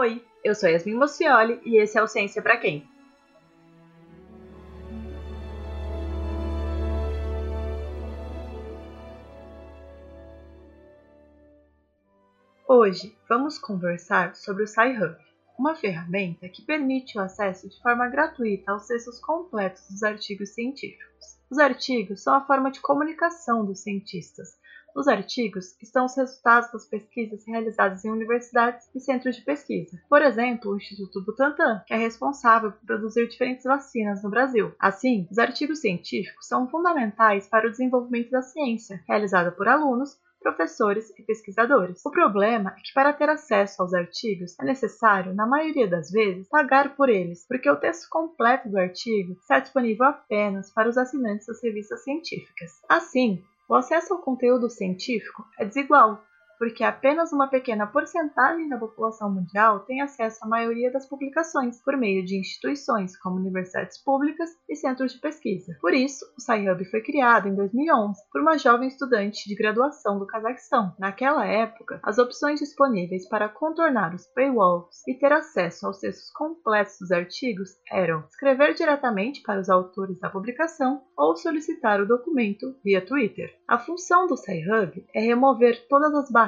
Oi, eu sou Yasmin Mocioli e esse é o Ciência para Quem? Hoje vamos conversar sobre o SciHub, uma ferramenta que permite o acesso de forma gratuita aos textos completos dos artigos científicos. Os artigos são a forma de comunicação dos cientistas, nos artigos estão os resultados das pesquisas realizadas em universidades e centros de pesquisa. Por exemplo, o Instituto Butantan, que é responsável por produzir diferentes vacinas no Brasil. Assim, os artigos científicos são fundamentais para o desenvolvimento da ciência, realizada por alunos, professores e pesquisadores. O problema é que para ter acesso aos artigos é necessário, na maioria das vezes, pagar por eles, porque o texto completo do artigo está disponível apenas para os assinantes das revistas científicas. Assim, o acesso ao conteúdo científico é desigual, porque apenas uma pequena porcentagem da população mundial tem acesso à maioria das publicações por meio de instituições como universidades públicas e centros de pesquisa. Por isso, o SciHub foi criado em 2011 por uma jovem estudante de graduação do Cazaquistão. Naquela época, as opções disponíveis para contornar os paywalls e ter acesso aos textos completos dos artigos eram escrever diretamente para os autores da publicação ou solicitar o documento via Twitter. A função do SciHub é remover todas as barreiras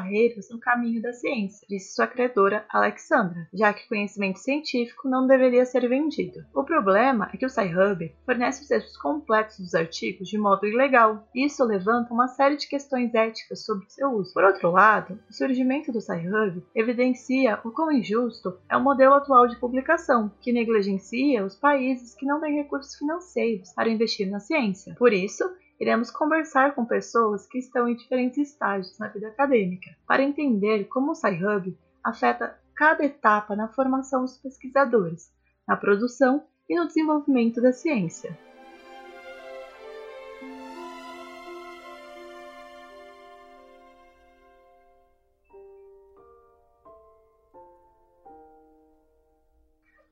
no caminho da ciência, disse sua credora Alexandra, já que conhecimento científico não deveria ser vendido. O problema é que o SciHub fornece os textos completos dos artigos de modo ilegal. Isso levanta uma série de questões éticas sobre seu uso. Por outro lado, o surgimento do SciHub evidencia o quão injusto é o modelo atual de publicação, que negligencia os países que não têm recursos financeiros para investir na ciência. Por isso, iremos conversar com pessoas que estão em diferentes estágios na vida acadêmica, para entender como o SciHub afeta cada etapa na formação dos pesquisadores, na produção e no desenvolvimento da ciência.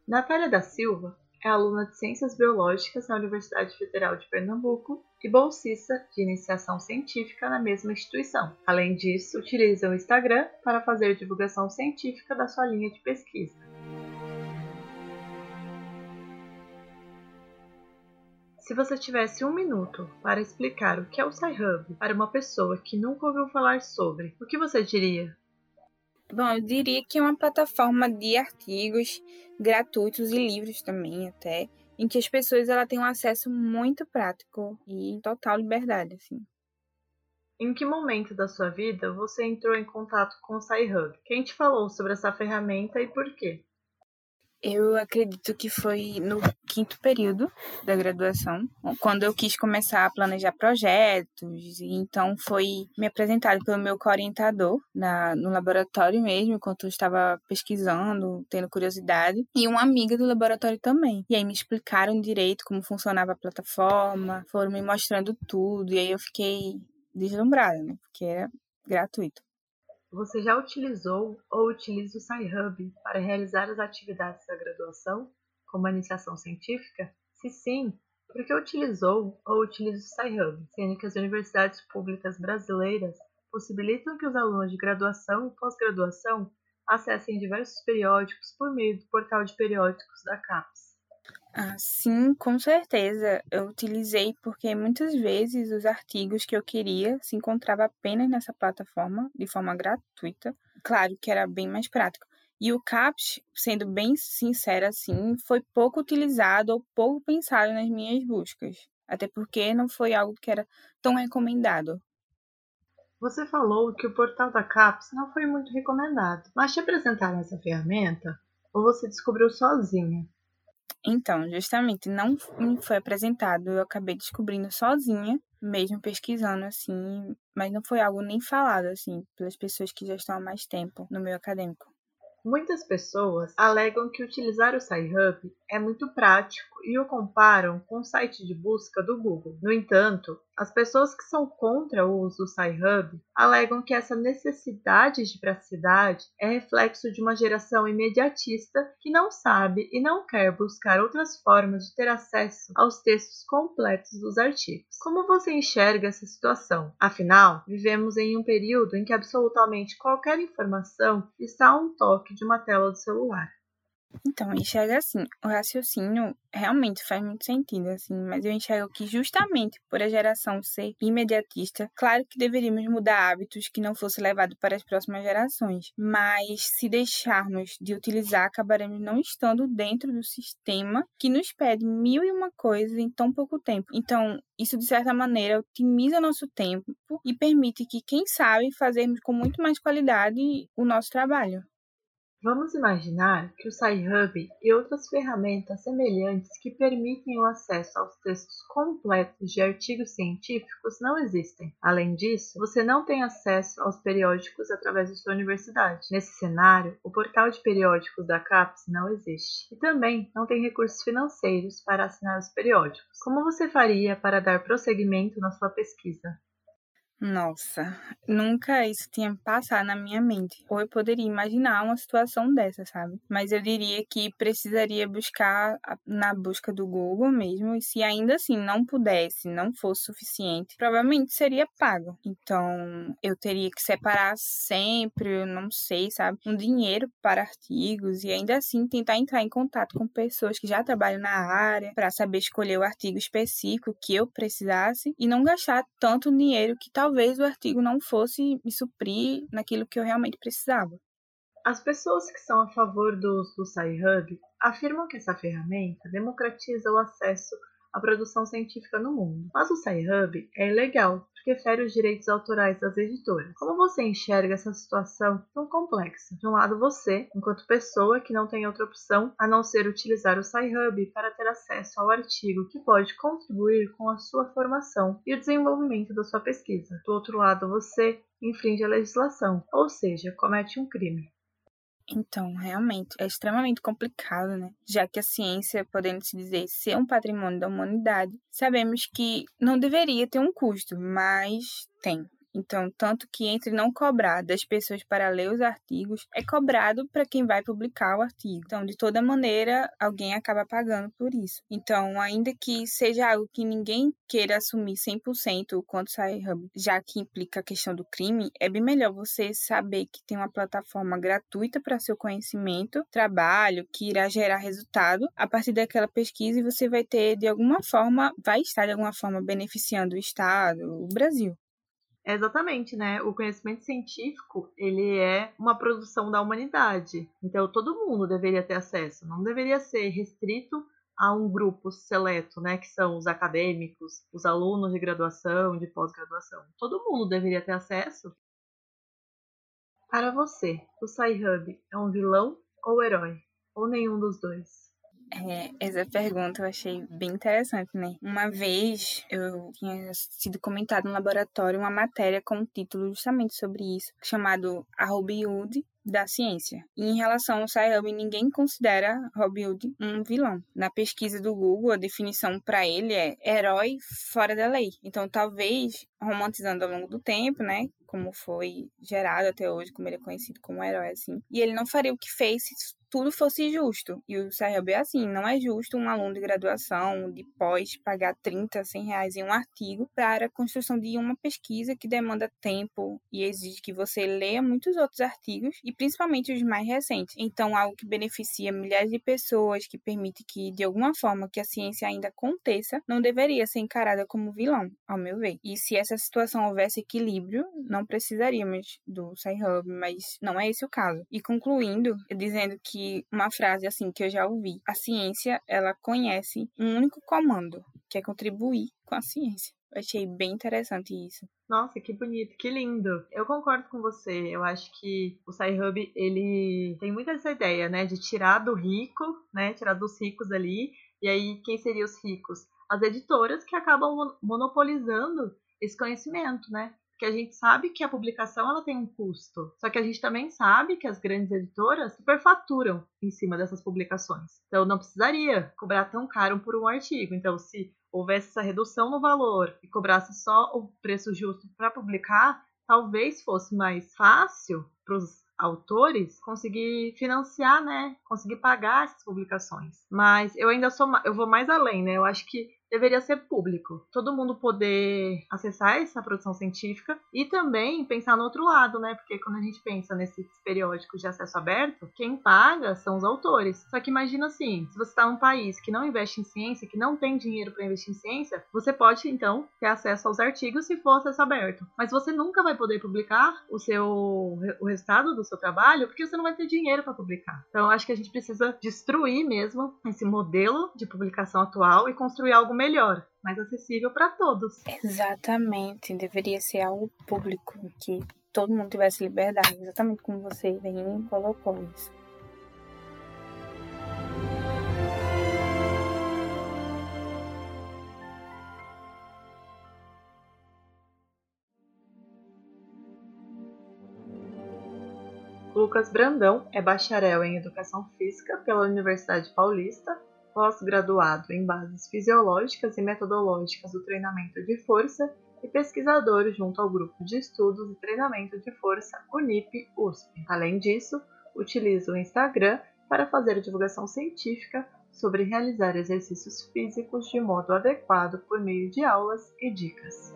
Natália da Silva é aluna de Ciências Biológicas na Universidade Federal de Pernambuco e bolsista de iniciação científica na mesma instituição. Além disso, utiliza o Instagram para fazer divulgação científica da sua linha de pesquisa. Se você tivesse um minuto para explicar o que é o SciHub para uma pessoa que nunca ouviu falar sobre, o que você diria? Bom, eu diria que é uma plataforma de artigos gratuitos e livros também, até, em que as pessoas ela têm um acesso muito prático e total liberdade, assim. Em que momento da sua vida você entrou em contato com o SciHub? Quem te falou sobre essa ferramenta e por quê? Eu acredito que foi no quinto período da graduação, quando eu quis começar a planejar projetos, então foi me apresentado pelo meu orientador no laboratório mesmo, enquanto eu estava pesquisando, tendo curiosidade, e uma amiga do laboratório também. E aí me explicaram direito como funcionava a plataforma, foram me mostrando tudo, e aí eu fiquei deslumbrada, né? Porque era gratuito. Você já utilizou ou utiliza o SciHub para realizar as atividades da graduação, como a iniciação científica? Se sim, por que utilizou ou utiliza o SciHub, sendo que as universidades públicas brasileiras possibilitam que os alunos de graduação e pós-graduação acessem diversos periódicos por meio do portal de periódicos da CAPES? Ah, sim, com certeza. Eu utilizei porque muitas vezes os artigos que eu queria se encontrava apenas nessa plataforma de forma gratuita. Claro que era bem mais prático. E o CAPS, sendo bem sincera assim, foi pouco utilizado ou pouco pensado nas minhas buscas. Até porque não foi algo que era tão recomendado. Você falou que o portal da CAPS não foi muito recomendado, mas te apresentaram essa ferramenta ou você descobriu sozinha? Então, justamente, não me foi apresentado, eu acabei descobrindo sozinha, mesmo pesquisando, assim, mas não foi algo nem falado, assim, pelas pessoas que já estão há mais tempo no meio acadêmico. Muitas pessoas alegam que utilizar o SciHub é muito prático e o comparam com o site de busca do Google. No entanto, As pessoas que são contra o uso do Sci-Hub alegam que essa necessidade de praticidade é reflexo de uma geração imediatista que não sabe e não quer buscar outras formas de ter acesso aos textos completos dos artigos. Como você enxerga essa situação? Afinal, vivemos em um período em que absolutamente qualquer informação está a um toque de uma tela do celular. Então, eu enxergo assim, o raciocínio realmente faz muito sentido, assim, mas eu enxergo que justamente por a geração ser imediatista, claro que deveríamos mudar hábitos que não fosse levado para as próximas gerações, mas se deixarmos de utilizar, acabaremos não estando dentro do sistema que nos pede mil e uma coisas em tão pouco tempo. Então, isso de certa maneira otimiza nosso tempo e permite que, quem sabe, fazermos com muito mais qualidade o nosso trabalho. Vamos imaginar que o Sci-Hub e outras ferramentas semelhantes que permitem o acesso aos textos completos de artigos científicos não existem. Além disso, você não tem acesso aos periódicos através de sua universidade. Nesse cenário, o portal de periódicos da CAPES não existe. E também não tem recursos financeiros para assinar os periódicos. Como você faria para dar prosseguimento na sua pesquisa? Nossa, nunca isso tinha passado na minha mente. Ou eu poderia imaginar uma situação dessa, sabe? Mas eu diria que precisaria buscar na busca do Google mesmo, e se ainda assim não pudesse, não fosse suficiente, provavelmente seria pago. Então, eu teria que separar sempre, eu não sei, sabe, um dinheiro para artigos e ainda assim tentar entrar em contato com pessoas que já trabalham na área para saber escolher o artigo específico que eu precisasse e não gastar tanto dinheiro que talvez talvez o artigo não fosse me suprir naquilo que eu realmente precisava. As pessoas que são a favor do do SciHub afirmam que essa ferramenta democratiza o acesso à produção científica no mundo. Mas o SciHub é ilegal, porque fere os direitos autorais das editoras. Como você enxerga essa situação tão complexa? De um lado, você, enquanto pessoa que não tem outra opção a não ser utilizar o SciHub para ter acesso ao artigo que pode contribuir com a sua formação e o desenvolvimento da sua pesquisa. Do outro lado, você infringe a legislação, ou seja, comete um crime. Então, realmente, é extremamente complicado, né? Já que a ciência, podendo se dizer, ser um patrimônio da humanidade, sabemos que não deveria ter um custo, mas tem. Então, tanto que entre não cobrar das pessoas para ler os artigos, é cobrado para quem vai publicar o artigo. Então, de toda maneira, alguém acaba pagando por isso. Então, ainda que seja algo que ninguém queira assumir 100% quanto sai Hub, já que implica a questão do crime, é bem melhor você saber que tem uma plataforma gratuita para seu conhecimento, trabalho, que irá gerar resultado a partir daquela pesquisa e você vai ter, de alguma forma, vai estar de alguma forma beneficiando o Estado, o Brasil. É exatamente, né? O conhecimento científico, ele é uma produção da humanidade. Então todo mundo deveria ter acesso, não deveria ser restrito a um grupo seleto, né, que são os acadêmicos, os alunos de graduação, de pós-graduação. Todo mundo deveria ter acesso. Para você, o Sci-Hub é um vilão ou herói? Ou nenhum dos dois? É, essa pergunta eu achei bem interessante, né? Uma vez eu tinha sido comentado no laboratório uma matéria com um título justamente sobre isso, chamado A Robin Hood da ciência. E em relação ao Sci-Hub, ninguém considera Robin Hood um vilão. Na pesquisa do Google, a definição para ele é herói fora da lei. Então, talvez romantizando ao longo do tempo, né? Como foi gerado até hoje, como ele é conhecido como herói, assim. E ele não faria o que fez tudo fosse justo. E o CRB é assim, não é justo um aluno de graduação, de pós, pagar 30, 100 reais em um artigo para a construção de uma pesquisa que demanda tempo e exige que você leia muitos outros artigos, e principalmente os mais recentes. Então, algo que beneficia milhares de pessoas, que permite que, de alguma forma, que a ciência ainda aconteça, não deveria ser encarada como vilão, ao meu ver. E se essa situação houvesse equilíbrio, não precisaríamos do Sci-Hub, mas não é esse o caso. E concluindo, dizendo que que uma frase assim que eu já ouvi. A ciência, ela conhece um único comando, que é contribuir com a ciência. Eu achei bem interessante isso. Nossa, que bonito, que lindo. Eu concordo com você. Eu acho que o Sci-Hub, ele tem muito essa ideia, né, de tirar do rico, né, tirar dos ricos ali. E aí, quem seriam os ricos? As editoras que acabam monopolizando esse conhecimento, né? Porque a gente sabe que a publicação ela tem um custo. Só que a gente também sabe que as grandes editoras superfaturam em cima dessas publicações. Então não precisaria cobrar tão caro por um artigo. Então, se houvesse essa redução no valor e cobrasse só o preço justo para publicar, talvez fosse mais fácil para os autores conseguir financiar, né, conseguir pagar essas publicações. Mas eu ainda sou, eu vou mais além, né? Eu acho que deveria ser público. Todo mundo poder acessar essa produção científica e também pensar no outro lado, né? Porque quando a gente pensa nesses periódicos de acesso aberto, quem paga são os autores. Só que imagina assim, se você está num país que não investe em ciência, que não tem dinheiro para investir em ciência, você pode então ter acesso aos artigos se for acesso aberto. Mas você nunca vai poder publicar o seu o resultado do seu trabalho porque você não vai ter dinheiro para publicar. Então eu acho que a gente precisa destruir mesmo esse modelo de publicação atual e construir algo melhor, mais acessível para todos. Exatamente, deveria ser algo público, que todo mundo tivesse liberdade, exatamente como você bem colocou isso. Lucas Brandão é bacharel em Educação Física pela Universidade Paulista pós-graduado em bases fisiológicas e metodológicas do treinamento de força e pesquisador junto ao Grupo de Estudos e Treinamento de Força Unip-USP. Além disso, utiliza o Instagram para fazer divulgação científica sobre realizar exercícios físicos de modo adequado por meio de aulas e dicas.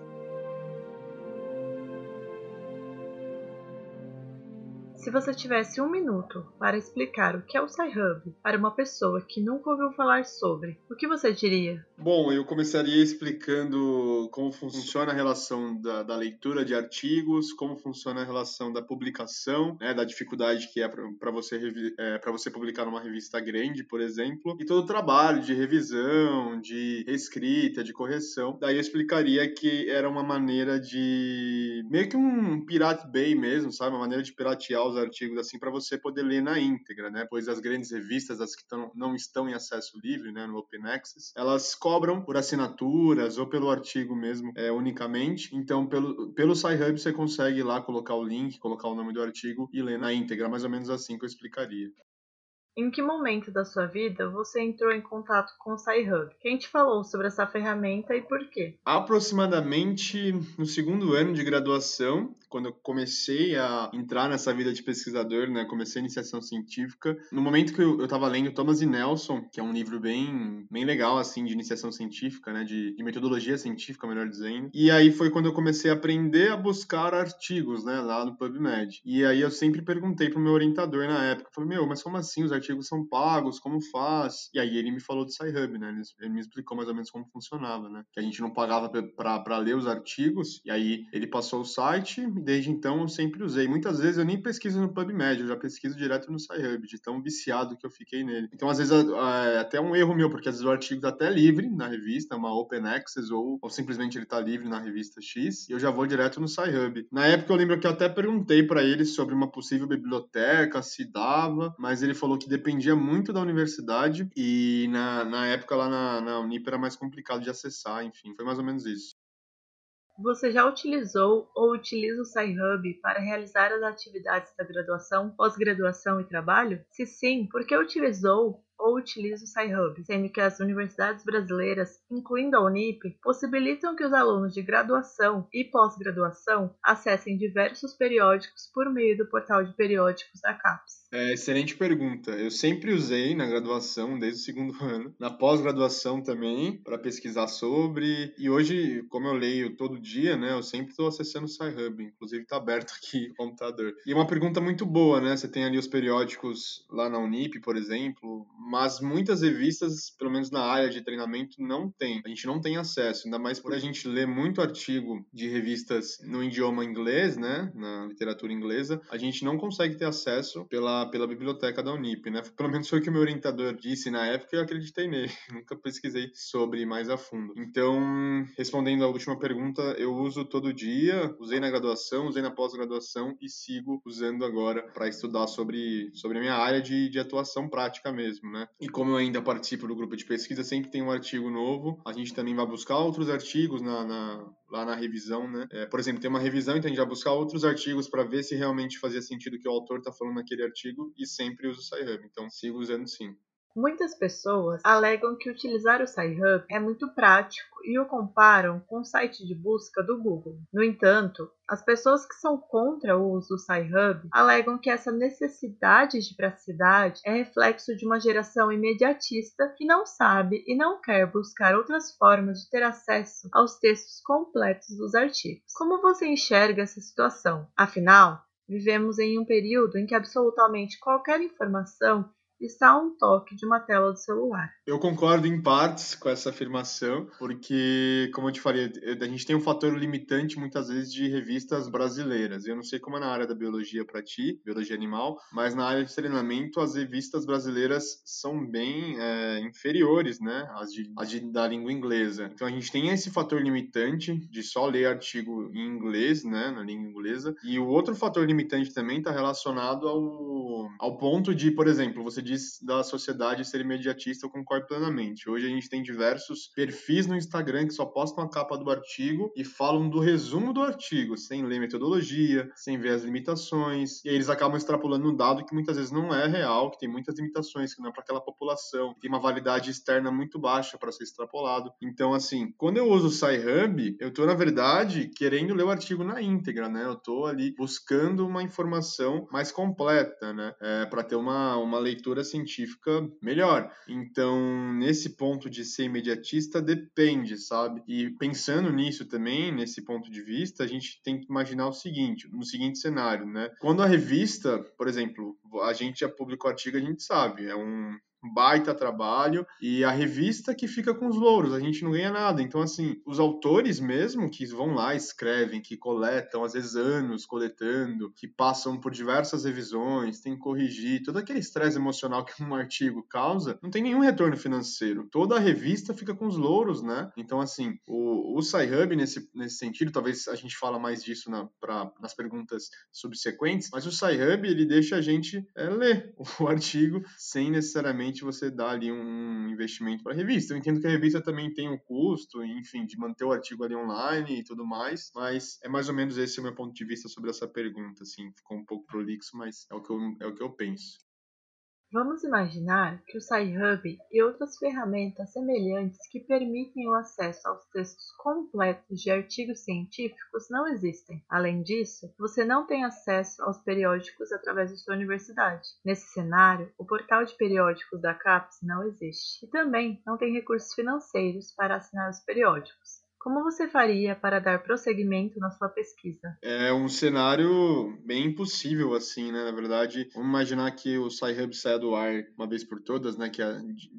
Se você tivesse um minuto para explicar o que é o Sci-Hub para uma pessoa que nunca ouviu falar sobre, o que você diria? Bom, eu começaria explicando como funciona a relação da, da leitura de artigos, como funciona a relação da publicação, né, da dificuldade que é para você, é, você publicar numa revista grande, por exemplo, e todo o trabalho de revisão, de escrita, de correção. Daí eu explicaria que era uma maneira de. meio que um Pirate Bay mesmo, sabe? Uma maneira de piratear os artigos assim para você poder ler na íntegra, né? Pois as grandes revistas, as que tão, não estão em acesso livre, né, no Open Access, elas cobram por assinaturas ou pelo artigo mesmo, é, unicamente. Então, pelo pelo SciHub você consegue lá colocar o link, colocar o nome do artigo e ler na íntegra, mais ou menos assim que eu explicaria. Em que momento da sua vida você entrou em contato com o SciHub? Quem te falou sobre essa ferramenta e por quê? Aproximadamente no segundo ano de graduação, quando eu comecei a entrar nessa vida de pesquisador, né, comecei a iniciação científica, no momento que eu estava lendo Thomas e Nelson, que é um livro bem, bem legal, assim, de iniciação científica, né, de, de metodologia científica, melhor dizendo, e aí foi quando eu comecei a aprender a buscar artigos, né, lá no PubMed. E aí eu sempre perguntei pro meu orientador na época, falei, meu, mas como assim os artigos artigos são pagos, como faz? E aí ele me falou do SciHub, né? Ele, ele me explicou mais ou menos como funcionava, né? Que a gente não pagava para ler os artigos, e aí ele passou o site, e desde então eu sempre usei. Muitas vezes eu nem pesquiso no PubMed, eu já pesquiso direto no SciHub, de tão viciado que eu fiquei nele. Então, às vezes, é até um erro meu, porque às vezes o artigo tá até livre na revista, uma Open Access, ou, ou simplesmente ele tá livre na revista X, e eu já vou direto no SciHub. Na época eu lembro que eu até perguntei para ele sobre uma possível biblioteca, se dava, mas ele falou que dependia muito da universidade e na, na época lá na, na Unip era mais complicado de acessar, enfim, foi mais ou menos isso. Você já utilizou ou utiliza o SciHub para realizar as atividades da graduação, pós-graduação e trabalho? Se sim, por que utilizou ou utiliza o SciHub, sendo que as universidades brasileiras, incluindo a Unip, possibilitam que os alunos de graduação e pós-graduação acessem diversos periódicos por meio do portal de periódicos da CAPES. É, excelente pergunta. Eu sempre usei na graduação, desde o segundo ano, na pós-graduação também, para pesquisar sobre. E hoje, como eu leio todo dia, né, eu sempre estou acessando o SciHub, inclusive está aberto aqui no computador. E é uma pergunta muito boa, né? Você tem ali os periódicos lá na Unip, por exemplo, mas muitas revistas, pelo menos na área de treinamento, não tem. A gente não tem acesso, ainda mais por a gente ler muito artigo de revistas no idioma inglês, né, na literatura inglesa, a gente não consegue ter acesso pela, pela biblioteca da Unip, né? Pelo menos foi o que o meu orientador disse na época e eu acreditei nele. Nunca pesquisei sobre mais a fundo. Então, respondendo à última pergunta, eu uso todo dia, usei na graduação, usei na pós-graduação e sigo usando agora para estudar sobre, sobre a minha área de, de atuação prática mesmo mesmo, né? E como eu ainda participo do grupo de pesquisa, sempre tem um artigo novo, a gente também vai buscar outros artigos na, na lá na revisão, né? É, por exemplo, tem uma revisão, então a gente vai buscar outros artigos para ver se realmente fazia sentido o que o autor está falando naquele artigo e sempre uso o SciHub. Então, sigo usando sim. Muitas pessoas alegam que utilizar o SciHub é muito prático e o comparam com o site de busca do Google. No entanto, as pessoas que são contra o uso do SciHub alegam que essa necessidade de praticidade é reflexo de uma geração imediatista que não sabe e não quer buscar outras formas de ter acesso aos textos completos dos artigos. Como você enxerga essa situação? Afinal, vivemos em um período em que absolutamente qualquer informação está a um toque de uma tela do celular. Eu concordo em partes com essa afirmação, porque, como eu te falei, a gente tem um fator limitante muitas vezes de revistas brasileiras. Eu não sei como é na área da biologia para ti, biologia animal, mas na área de treinamento as revistas brasileiras são bem é, inferiores, né, às, de, de, da língua inglesa. Então a gente tem esse fator limitante de só ler artigo em inglês, né, na língua inglesa, e o outro fator limitante também está relacionado ao, ao ponto de, por exemplo, você diz da sociedade ser imediatista, eu concordo plenamente. Hoje a gente tem diversos perfis no Instagram que só postam a capa do artigo e falam do resumo do artigo, sem ler metodologia, sem ver as limitações, e aí eles acabam extrapolando um dado que muitas vezes não é real, que tem muitas limitações, que não é para aquela população, tem uma validade externa muito baixa para ser extrapolado. Então, assim, quando eu uso o SciHub, eu estou, na verdade, querendo ler o artigo na íntegra, né? Eu estou ali buscando uma informação mais completa, né? É, para ter uma, uma leitura científica melhor. Então, nesse ponto de ser imediatista, depende, sabe? E pensando nisso também, nesse ponto de vista, a gente tem que imaginar o seguinte, no seguinte cenário, né? Quando a revista, por exemplo, a gente já publicou artigo, a gente sabe, é um baita trabalho e a revista que fica com os louros, a gente não ganha nada. Então, assim, os autores mesmo que vão lá, escrevem, que coletam, às vezes anos coletando, que passam por diversas revisões, tem que corrigir, todo aquele estresse emocional que um artigo causa, não tem nenhum retorno financeiro. Toda a revista fica com os louros, né? Então, assim, o, o SciHub, nesse, nesse sentido, talvez a gente fala mais disso na, pra, nas perguntas subsequentes, mas o SciHub, ele deixa a gente é, ler o artigo sem necessariamente você dá ali um investimento para a revista. Eu entendo que a revista também tem um custo, enfim, de manter o artigo ali online e tudo mais, mas é mais ou menos esse o meu ponto de vista sobre essa pergunta, assim, ficou um pouco prolixo, mas é o que eu, é o que eu penso. Vamos imaginar que o SciHub e outras ferramentas semelhantes que permitem o acesso aos textos completos de artigos científicos não existem. Além disso, você não tem acesso aos periódicos através de sua universidade. Nesse cenário, o portal de periódicos da CAPES não existe e também não tem recursos financeiros para assinar os periódicos. Como você faria para dar prosseguimento na sua pesquisa? É um cenário bem impossível, assim, né? Na verdade, vamos imaginar que o SciHub saia do ar uma vez por todas, né? Que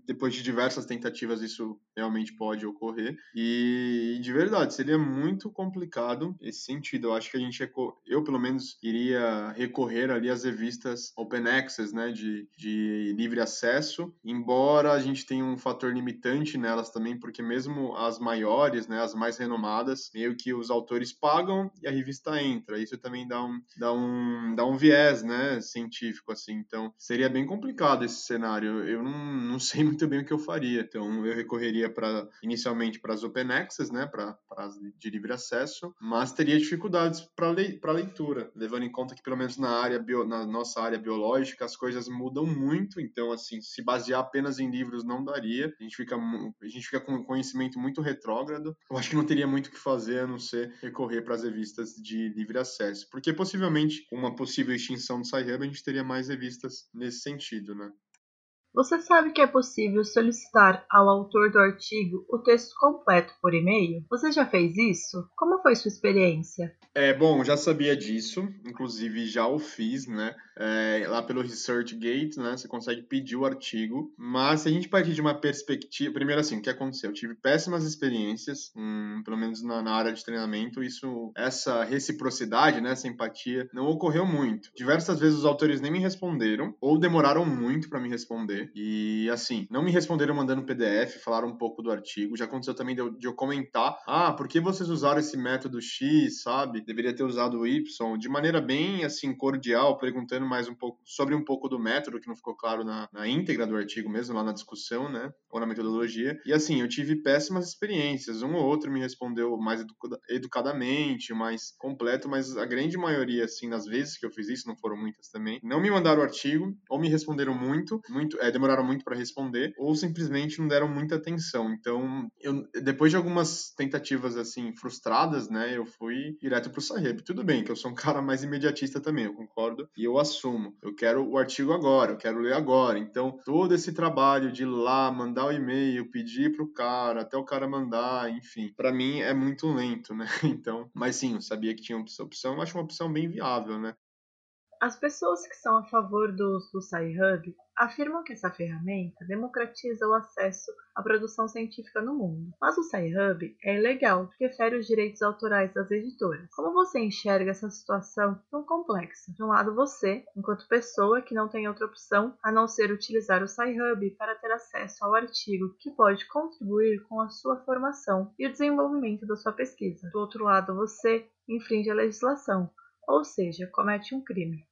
depois de diversas tentativas isso realmente pode ocorrer. E, de verdade, seria muito complicado esse sentido. Eu acho que a gente, eu pelo menos, iria recorrer ali às revistas Open Access, né? De, de livre acesso, embora a gente tenha um fator limitante nelas também, porque mesmo as maiores, né? As mais renomadas, meio que os autores pagam e a revista entra. Isso também dá um, dá um, dá um viés, né, científico, assim. Então, seria bem complicado esse cenário. Eu não, não sei muito bem o que eu faria. Então, eu recorreria para inicialmente para as open access, né, para as de livre acesso, mas teria dificuldades para le, leitura, levando em conta que pelo menos na área bio, na nossa área biológica as coisas mudam muito, então assim, se basear apenas em livros não daria. A gente fica a gente fica com conhecimento muito retrógrado. Eu acho que não teria muito o que fazer a não ser recorrer para as revistas de livre acesso, porque possivelmente uma possível extinção do SciHub a gente teria mais revistas nesse sentido, né? Você sabe que é possível solicitar ao autor do artigo o texto completo por e-mail? Você já fez isso? Como foi sua experiência? É bom, já sabia disso, inclusive já o fiz, né? É, lá pelo ResearchGate, né? Você consegue pedir o artigo, mas se a gente partir de uma perspectiva, primeiro assim, o que aconteceu? Eu tive péssimas experiências, hum, pelo menos na, na, área de treinamento, isso, essa reciprocidade, né? Essa empatia não ocorreu muito. Diversas vezes os autores nem me responderam ou demoraram muito para me responder E assim, não me responderam mandando PDF, falaram um pouco do artigo. Já aconteceu também de eu, de eu comentar: ah, por que vocês usaram esse método X, sabe? Deveria ter usado o Y, de maneira bem assim, cordial, perguntando mais um pouco sobre um pouco do método, que não ficou claro na, na íntegra do artigo mesmo, lá na discussão, né? Ou na metodologia. E assim, eu tive péssimas experiências. Um ou outro me respondeu mais educadamente, mais completo, mas a grande maioria, assim, nas vezes que eu fiz isso, não foram muitas também, não me mandaram o artigo, ou me responderam muito, muito é, demoraram muito para responder, ou simplesmente não deram muita atenção. Então, eu, depois de algumas tentativas, assim, frustradas, né, eu fui direto pro Saheb. Tudo bem que eu sou um cara mais imediatista também, eu concordo, e eu assumo. Eu quero o artigo agora, eu quero ler agora. Então, todo esse trabalho de ir lá, mandar o e-mail, pedir pro cara, até o cara mandar, enfim, para mim é muito lento, né? Então, mas sim, eu sabia que tinha essa opção, eu acho uma opção bem viável, né? As pessoas que são a favor do uso do SciHub afirmam que essa ferramenta democratiza o acesso à produção científica no mundo. Mas o SciHub é ilegal porque fere os direitos autorais das editoras. Como você enxerga essa situação tão complexa? De um lado, você, enquanto pessoa que não tem outra opção a não ser utilizar o SciHub para ter acesso ao artigo que pode contribuir com a sua formação e o desenvolvimento da sua pesquisa. Do outro lado, você infringe a legislação, ou seja, comete um crime.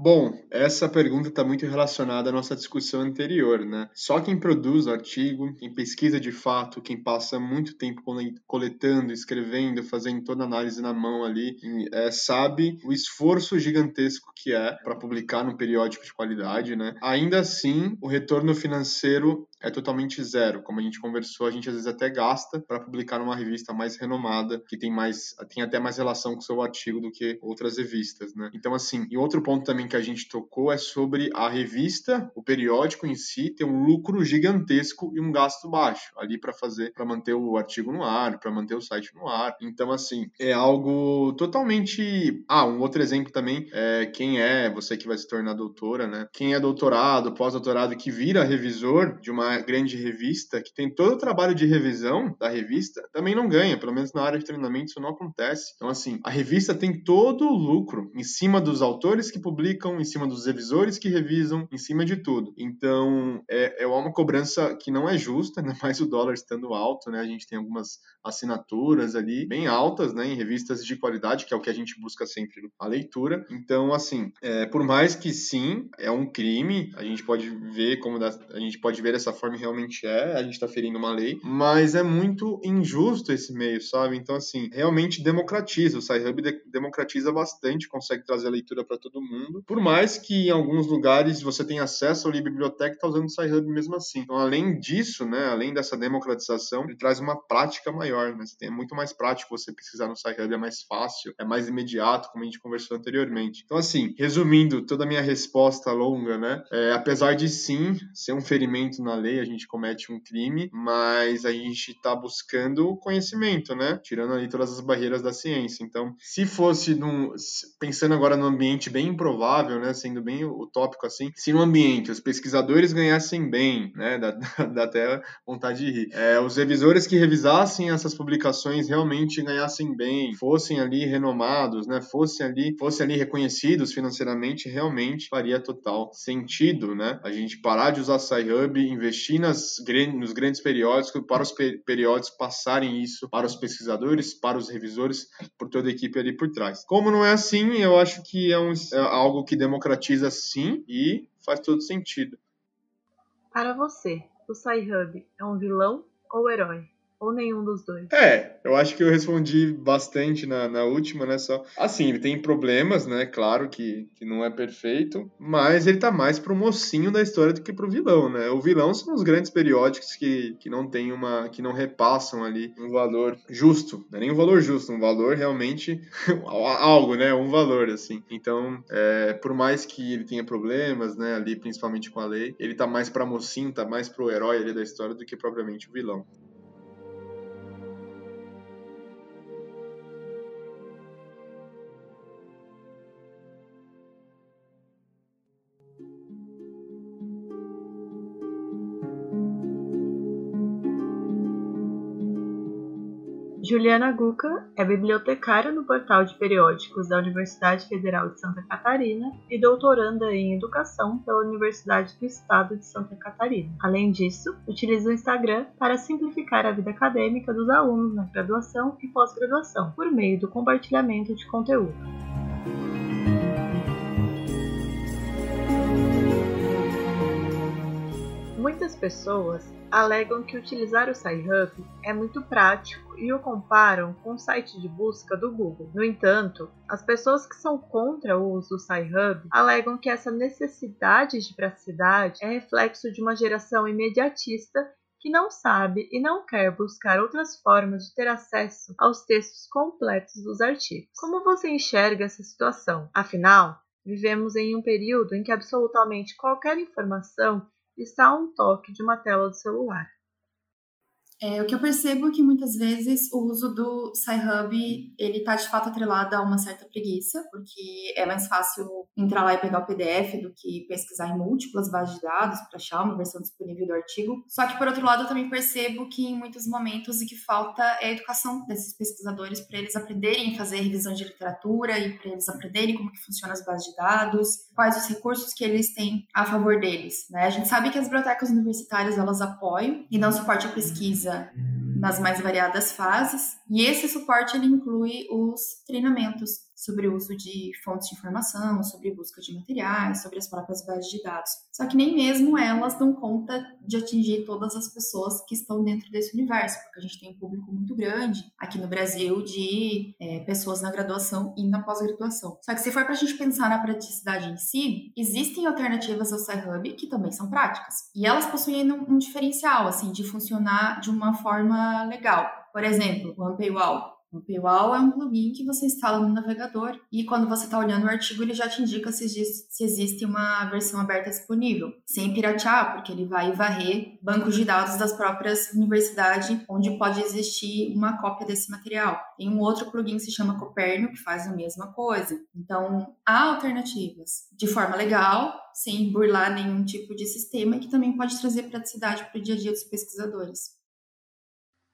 Bom, essa pergunta está muito relacionada à nossa discussão anterior, né? Só quem produz artigo, quem pesquisa de fato, quem passa muito tempo coletando, escrevendo, fazendo toda a análise na mão ali, é, sabe o esforço gigantesco que é para publicar num periódico de qualidade, né? Ainda assim, o retorno financeiro é totalmente zero. Como a gente conversou, a gente às vezes até gasta para publicar numa revista mais renomada, que tem mais tem até mais relação com o seu artigo do que outras revistas, né? Então assim, e outro ponto também que a gente tocou é sobre a revista, o periódico em si ter um lucro gigantesco e um gasto baixo ali para fazer, para manter o artigo no ar, para manter o site no ar. Então assim, é algo totalmente Ah, um outro exemplo também é quem é, você que vai se tornar doutora, né? Quem é doutorado, pós-doutorado que vira revisor de uma grande revista, que tem todo o trabalho de revisão da revista, também não ganha, pelo menos na área de treinamento isso não acontece. Então, assim, a revista tem todo o lucro em cima dos autores que publicam, em cima dos revisores que revisam, em cima de tudo. Então, é, é uma cobrança que não é justa, ainda mais o dólar estando alto, né? A gente tem algumas assinaturas ali bem altas, né, em revistas de qualidade, que é o que a gente busca sempre a leitura. Então, assim, é, por mais que sim, é um crime, a gente pode ver como da, a gente pode ver dessa forma realmente é, a gente está ferindo uma lei, mas é muito injusto esse meio, sabe? Então, assim, realmente democratiza. O SciHub de democratiza bastante, consegue trazer a leitura para todo mundo. Por mais que em alguns lugares você tenha acesso à biblioteca, está usando o SciHub mesmo assim. Então, além disso, né, além dessa democratização, ele traz uma prática maior, né? É muito mais prático você pesquisar no SciHub, é mais fácil, é mais imediato, como a gente conversou anteriormente. Então, assim, resumindo toda a minha resposta longa, né? É, apesar de sim ser um ferimento na lei, a gente comete um crime, mas a gente está buscando conhecimento, né? Tirando ali todas as barreiras da ciência. Então, se fosse num, pensando agora num ambiente bem improvável, né? Sendo bem utópico assim, se no ambiente os pesquisadores ganhassem bem, né? Dá, dá até vontade de rir. É, os revisores que revisassem essas publicações realmente ganhassem bem, fossem ali renomados, né? Fossem ali, fossem ali reconhecidos financeiramente, realmente faria total sentido, né? A gente parar de usar SciHub, investir investir nas, nos grandes periódicos, para os periódicos passarem isso para os pesquisadores, para os revisores, por toda a equipe ali por trás. Como não é assim, eu acho que é, um, é algo que democratiza sim e faz todo sentido. Para você, o Sci-Hub é um vilão ou herói? Ou nenhum dos dois? É, eu acho que eu respondi bastante na, na última, né? Só. Assim, ele tem problemas, né? Claro que, que não é perfeito, mas ele tá mais pro mocinho da história do que pro vilão, né? O vilão são os grandes periódicos que, que não tem uma. que não repassam ali um valor justo. Não é nem um valor justo, um valor realmente. algo, né? Um valor, assim. Então, é, por mais que ele tenha problemas, né? Ali, principalmente com a lei, ele tá mais pra mocinho, tá mais pro herói ali da história do que propriamente o vilão. Juliana Guca é bibliotecária no portal de periódicos da Universidade Federal de Santa Catarina e doutoranda em Educação pela Universidade do Estado de Santa Catarina. Além disso, utiliza o Instagram para simplificar a vida acadêmica dos alunos na graduação e pós-graduação, por meio do compartilhamento de conteúdo. Muitas pessoas alegam que utilizar o SciHub é muito prático e o comparam com o site de busca do Google. No entanto, as pessoas que são contra o uso do SciHub alegam que essa necessidade de praticidade é reflexo de uma geração imediatista que não sabe e não quer buscar outras formas de ter acesso aos textos completos dos artigos. Como você enxerga essa situação? Afinal, vivemos em um período em que absolutamente qualquer informação está a um toque de uma tela do celular. É, o que eu percebo é que muitas vezes o uso do SciHub ele está de fato atrelado a uma certa preguiça, porque é mais fácil entrar lá e pegar o PDF do que pesquisar em múltiplas bases de dados para achar uma versão disponível do artigo. Só que por outro lado eu também percebo que em muitos momentos o que falta é a educação desses pesquisadores para eles aprenderem a fazer revisão de literatura e para eles aprenderem como que funcionam as bases de dados, quais os recursos que eles têm a favor deles. Né? A gente sabe que as bibliotecas universitárias elas apoiam e dão suporte à pesquisa pesquisa nas mais variadas fases, e esse suporte ele inclui os treinamentos sobre o uso de fontes de informação, sobre busca de materiais, sobre as próprias bases de dados. Só que nem mesmo elas dão conta de atingir todas as pessoas que estão dentro desse universo, porque a gente tem um público muito grande aqui no Brasil de é, pessoas na graduação e na pós-graduação. Só que se for para a gente pensar na praticidade em si, existem alternativas ao SciHub que também são práticas. E elas possuem um, diferencial, assim, de funcionar de uma forma legal. Por exemplo, o OnePaywall o Paywall é um plugin que você instala no navegador e quando você está olhando o artigo, ele já te indica se existe, se existe uma versão aberta disponível, sem piratear, porque ele vai varrer bancos de dados das próprias universidades, onde pode existir uma cópia desse material. Tem um outro plugin que se chama Copérnico, que faz a mesma coisa. Então, há alternativas de forma legal, sem burlar nenhum tipo de sistema, e que também pode trazer praticidade para o dia a dia dos pesquisadores.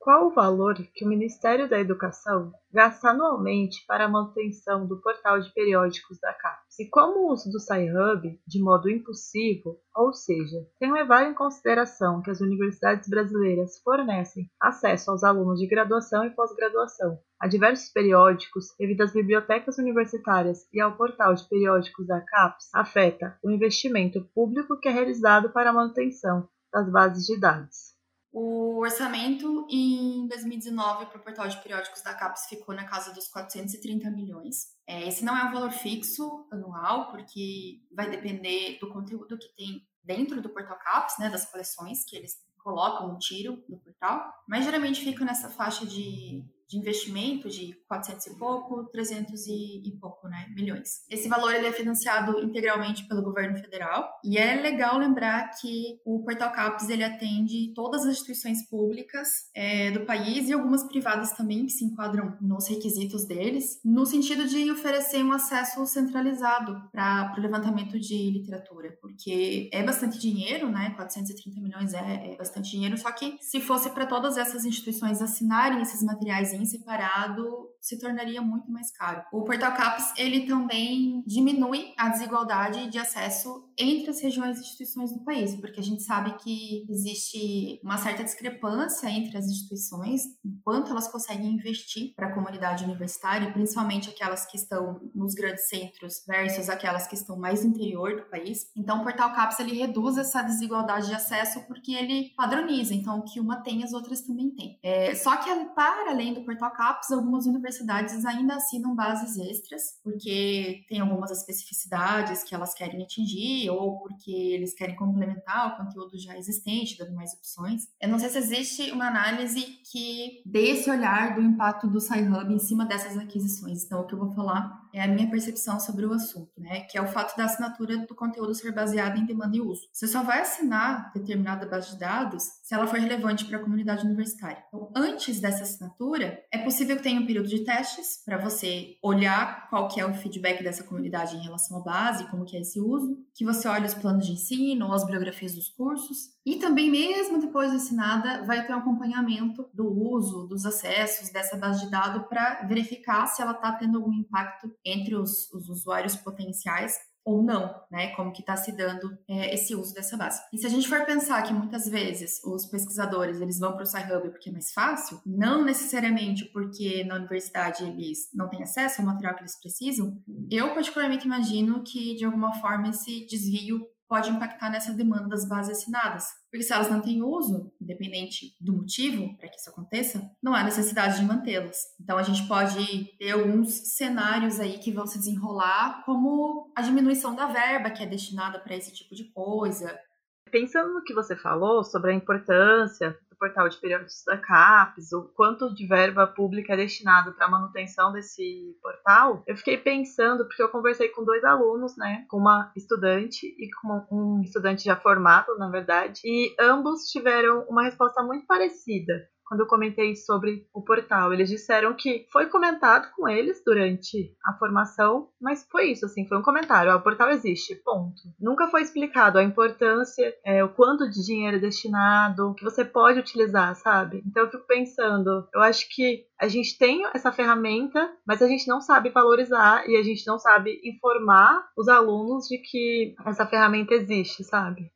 Qual o valor que o Ministério da Educação gasta anualmente para a manutenção do portal de periódicos da CAPES? E como o uso do SciHub, de modo impulsivo, ou seja, sem levar em consideração que as universidades brasileiras fornecem acesso aos alunos de graduação e pós-graduação a diversos periódicos devido às bibliotecas universitárias e ao portal de periódicos da CAPES, afeta o investimento público que é realizado para a manutenção das bases de dados. O orçamento em 2019 para o portal de periódicos da CAPES ficou na casa dos 430 milhões. É, esse não é um valor fixo anual, porque vai depender do conteúdo que tem dentro do portal CAPES, né, das coleções que eles colocam tiro no portal, mas geralmente fica nessa faixa de de investimento de 400 e pouco, 300 e, e, pouco, né, milhões. Esse valor ele é financiado integralmente pelo governo federal e é legal lembrar que o Portal Caps ele atende todas as instituições públicas é, do país e algumas privadas também que se enquadram nos requisitos deles, no sentido de oferecer um acesso centralizado para o levantamento de literatura, porque é bastante dinheiro, né, 430 milhões é, é bastante dinheiro, só que se fosse para todas essas instituições assinarem esses materiais em separado se tornaria muito mais caro. O Portal CAPES, ele também diminui a desigualdade de acesso entre as regiões e instituições do país, porque a gente sabe que existe uma certa discrepância entre as instituições, quanto elas conseguem investir para a comunidade universitária, principalmente aquelas que estão nos grandes centros versus aquelas que estão mais no interior do país. Então, o Portal CAPES, ele reduz essa desigualdade de acesso porque ele padroniza, então o que uma tem, as outras também têm. É, só que, para além do Portal CAPES, algumas universidades ainda assinam bases extras, porque tem algumas especificidades que elas querem atingir, ou porque eles querem complementar o conteúdo já existente, dando mais opções. Eu não sei se existe uma análise que dê esse olhar do impacto do SciHub em cima dessas aquisições. Então, o que eu vou falar é a minha percepção sobre o assunto, né? Que é o fato da assinatura do conteúdo ser baseada em demanda e uso. Você só vai assinar determinada base de dados se ela for relevante para a comunidade universitária. Então, antes dessa assinatura, é possível que tenha um período de testes para você olhar qual que é o feedback dessa comunidade em relação à base, como que é esse uso, que você olhe os planos de ensino, as biografias dos cursos, e também mesmo depois de assinada, vai ter um acompanhamento do uso, dos acessos dessa base de dados para verificar se ela está tendo algum impacto entre os, os usuários potenciais ou não, né? Como que está se dando é, esse uso dessa base. E se a gente for pensar que muitas vezes os pesquisadores eles vão para o SciHub porque é mais fácil, não necessariamente porque na universidade eles não têm acesso ao material que eles precisam, eu particularmente imagino que de alguma forma esse desvio pode impactar nessa demanda das bases assinadas. Porque se elas não têm uso, independente do motivo para que isso aconteça, não há necessidade de mantê-las. Então a gente pode ter alguns cenários aí que vão se desenrolar, como a diminuição da verba que é destinada para esse tipo de coisa, Pensando no que você falou sobre a importância do portal de periódicos da CAPES, o quanto de verba pública é destinado para a manutenção desse portal, eu fiquei pensando, porque eu conversei com dois alunos, né, com uma estudante e com um estudante já formado, na verdade, e ambos tiveram uma resposta muito parecida quando eu comentei sobre o portal. Eles disseram que foi comentado com eles durante a formação, mas foi isso, assim, foi um comentário. Ah, o portal existe, ponto. Nunca foi explicado a importância, é, o quanto de dinheiro é destinado, que você pode utilizar, sabe? Então eu fico pensando, eu acho que a gente tem essa ferramenta, mas a gente não sabe valorizar e a gente não sabe informar os alunos de que essa ferramenta existe, sabe?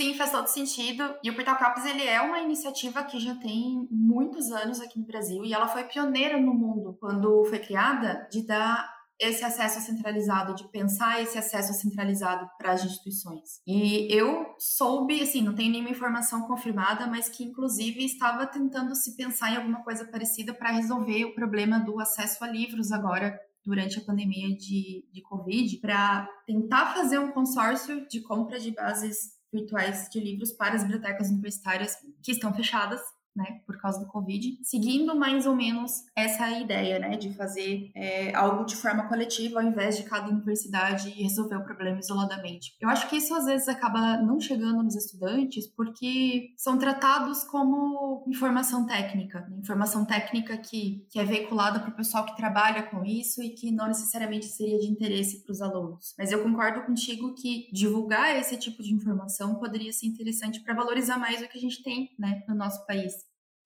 Sim, faz todo sentido. E o Portal Campus ele é uma iniciativa que já tem muitos anos aqui no Brasil e ela foi pioneira no mundo quando foi criada de dar esse acesso centralizado, de pensar esse acesso centralizado para as instituições. E eu soube, assim, não tenho nenhuma informação confirmada, mas que inclusive estava tentando se pensar em alguma coisa parecida para resolver o problema do acesso a livros agora durante a pandemia de, de Covid, para tentar fazer um consórcio de compra de bases virtuais de livros para as bibliotecas universitárias que estão fechadas né, por causa do Covid, seguindo mais ou menos essa ideia, né, de fazer é, algo de forma coletiva ao invés de cada universidade resolver o problema isoladamente. Eu acho que isso às vezes acaba não chegando nos estudantes porque são tratados como informação técnica, né, informação técnica que, que é veiculada para o pessoal que trabalha com isso e que não necessariamente seria de interesse para os alunos. Mas eu concordo contigo que divulgar esse tipo de informação poderia ser interessante para valorizar mais o que a gente tem, né, no nosso país.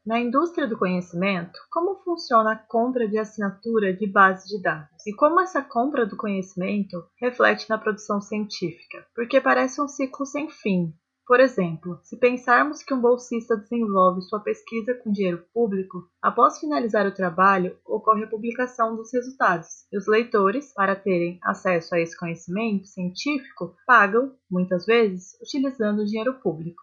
Na indústria do conhecimento, como funciona a compra de assinatura de base de dados? E como essa compra do conhecimento reflete na produção científica? Porque parece um ciclo sem fim. Por exemplo, se pensarmos que um bolsista desenvolve sua pesquisa com dinheiro público, após finalizar o trabalho, ocorre a publicação dos resultados, e os leitores, para terem acesso a esse conhecimento científico, pagam, muitas vezes, utilizando o dinheiro público.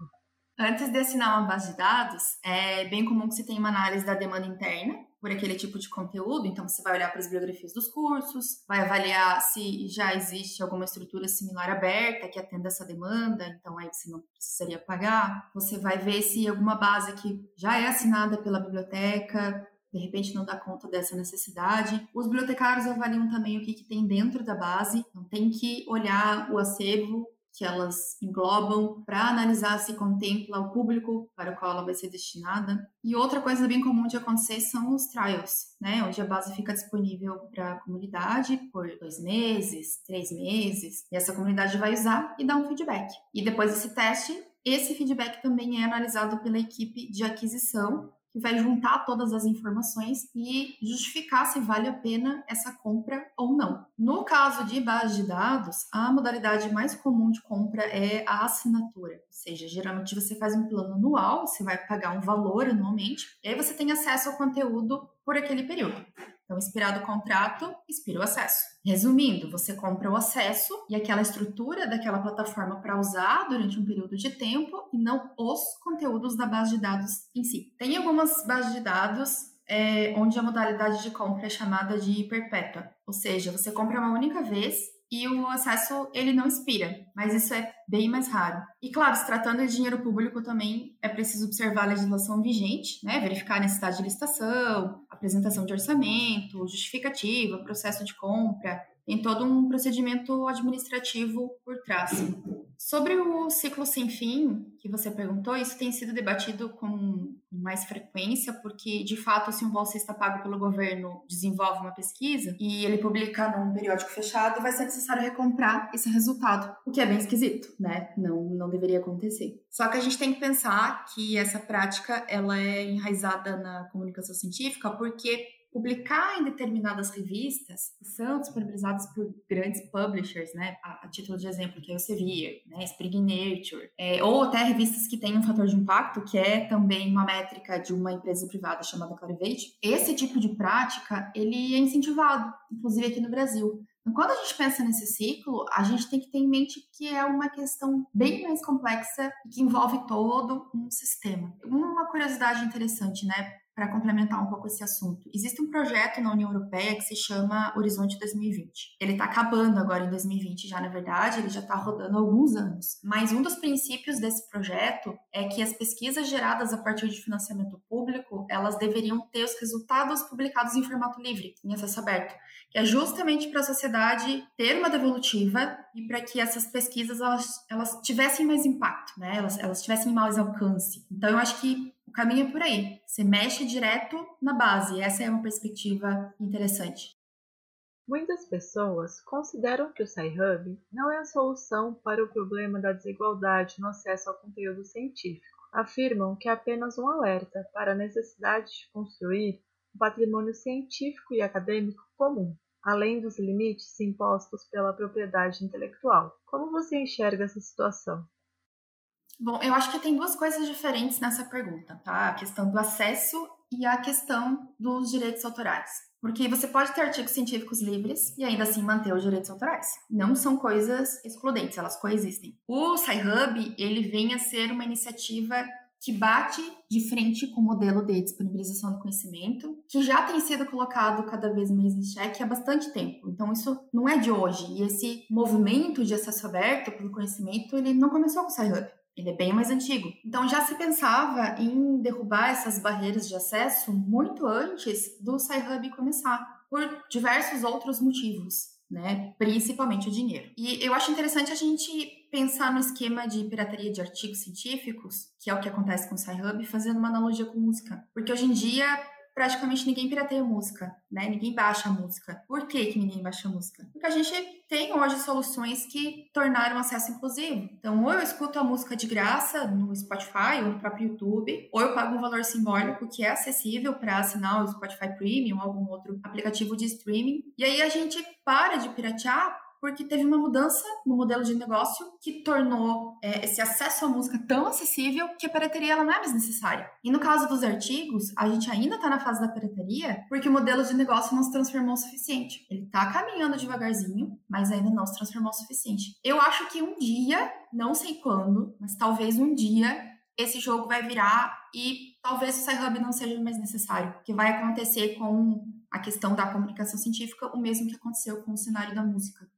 Antes de assinar uma base de dados, é bem comum que você tenha uma análise da demanda interna por aquele tipo de conteúdo. Então, você vai olhar para as biografias dos cursos, vai avaliar se já existe alguma estrutura similar aberta que atenda essa demanda, então aí você não precisaria pagar. Você vai ver se alguma base que já é assinada pela biblioteca de repente não dá conta dessa necessidade. Os bibliotecários avaliam também o que, que tem dentro da base, então tem que olhar o acervo que elas englobam para analisar se contempla o público para o qual ela vai ser destinada. E outra coisa bem comum de acontecer são os trials, né, onde a base fica disponível para a comunidade por dois meses, três meses, e essa comunidade vai usar e dar um feedback. E depois desse teste, esse feedback também é analisado pela equipe de aquisição que vai juntar todas as informações e justificar se vale a pena essa compra ou não. No caso de base de dados, a modalidade mais comum de compra é a assinatura, ou seja, geralmente você faz um plano anual, você vai pagar um valor anualmente, e aí você tem acesso ao conteúdo por aquele período. Então, expirado o contrato, expira o acesso. Resumindo, você compra o acesso e aquela estrutura daquela plataforma para usar durante um período de tempo e não os conteúdos da base de dados em si. Tem algumas bases de dados é, onde a modalidade de compra é chamada de perpétua, ou seja, você compra uma única vez e o acesso ele não expira, mas isso é bem mais raro. E claro, se tratando de dinheiro público também é preciso observar a legislação vigente, né? verificar a necessidade de licitação, apresentação de orçamento, justificativa, processo de compra, tem todo um procedimento administrativo por trás. Sobre o ciclo sem fim, que você perguntou, isso tem sido debatido com mais frequência, porque, de fato, se um bolsista pago pelo governo desenvolve uma pesquisa e ele publica num periódico fechado, vai ser necessário recomprar esse resultado, o que é bem esquisito, né? Não, não deveria acontecer. Só que a gente tem que pensar que essa prática ela é enraizada na comunicação científica porque publicar em determinadas revistas que são disponibilizadas por grandes publishers, né, a, a título de exemplo, que é o Elsevier, né, Spring Nature, é, ou até revistas que têm um fator de impacto, que é também uma métrica de uma empresa privada chamada Clarivate. Esse tipo de prática, ele é incentivado, inclusive aqui no Brasil. Então, quando a gente pensa nesse ciclo, a gente tem que ter em mente que é uma questão bem mais complexa e que envolve todo um sistema. Uma curiosidade interessante, né? Para complementar um pouco esse assunto. Existe um projeto na União Europeia que se chama Horizonte 2020. Ele está acabando agora em 2020, já na verdade, ele já está rodando há alguns anos. Mas um dos princípios desse projeto é que as pesquisas geradas a partir de financiamento público, elas deveriam ter os resultados publicados em formato livre, em acesso aberto, que é justamente para a sociedade ter uma devolutiva e para que essas pesquisas elas, elas tivessem mais impacto, né? Elas, elas tivessem mais alcance. Então eu acho que o caminho é por aí. Você mexe direto na base. Essa é uma perspectiva interessante. Muitas pessoas consideram que o Sci-Hub não é a solução para o problema da desigualdade no acesso ao conteúdo científico. Afirmam que é apenas um alerta para a necessidade de construir um patrimônio científico e acadêmico comum, além dos limites impostos pela propriedade intelectual. Como você enxerga essa situação? Bom, eu acho que tem duas coisas diferentes nessa pergunta, tá? A questão do acesso e a questão dos direitos autorais. Porque você pode ter artigos científicos livres e ainda assim manter os direitos autorais. Não são coisas excludentes, elas coexistem. O SciHub, ele vem a ser uma iniciativa que bate de frente com o modelo de disponibilização do conhecimento, que já tem sido colocado cada vez mais em xeque há bastante tempo. Então, isso não é de hoje. E esse movimento de acesso aberto pelo conhecimento, ele não começou com o SciHub. Ele é bem mais antigo. Então já se pensava em derrubar essas barreiras de acesso muito antes do SciHub começar, por diversos outros motivos, né? Principalmente o dinheiro. E eu acho interessante a gente pensar no esquema de pirataria de artigos científicos, que é o que acontece com o SciHub, fazendo uma analogia com música. Porque hoje em dia praticamente ninguém pirateia música, né? Ninguém baixa a música. Por que, que ninguém baixa a música? Porque a gente tem hoje soluções que tornaram o acesso inclusivo. Então, ou eu escuto a música de graça no Spotify ou no próprio YouTube, ou eu pago um valor simbólico que é acessível para assinar o Spotify Premium ou algum outro aplicativo de streaming. E aí a gente para de piratear porque teve uma mudança no modelo de negócio que tornou é, esse acesso à música tão acessível que a pirateria ela não é mais necessária. E no caso dos artigos, a gente ainda está na fase da pirateria porque o modelo de negócio não se transformou o suficiente. Ele está caminhando devagarzinho, mas ainda não se transformou o suficiente. Eu acho que um dia, não sei quando, mas talvez um dia, esse jogo vai virar e talvez o SciHub não seja mais necessário. Que vai acontecer com a questão da comunicação científica, o mesmo que aconteceu com o cenário da música.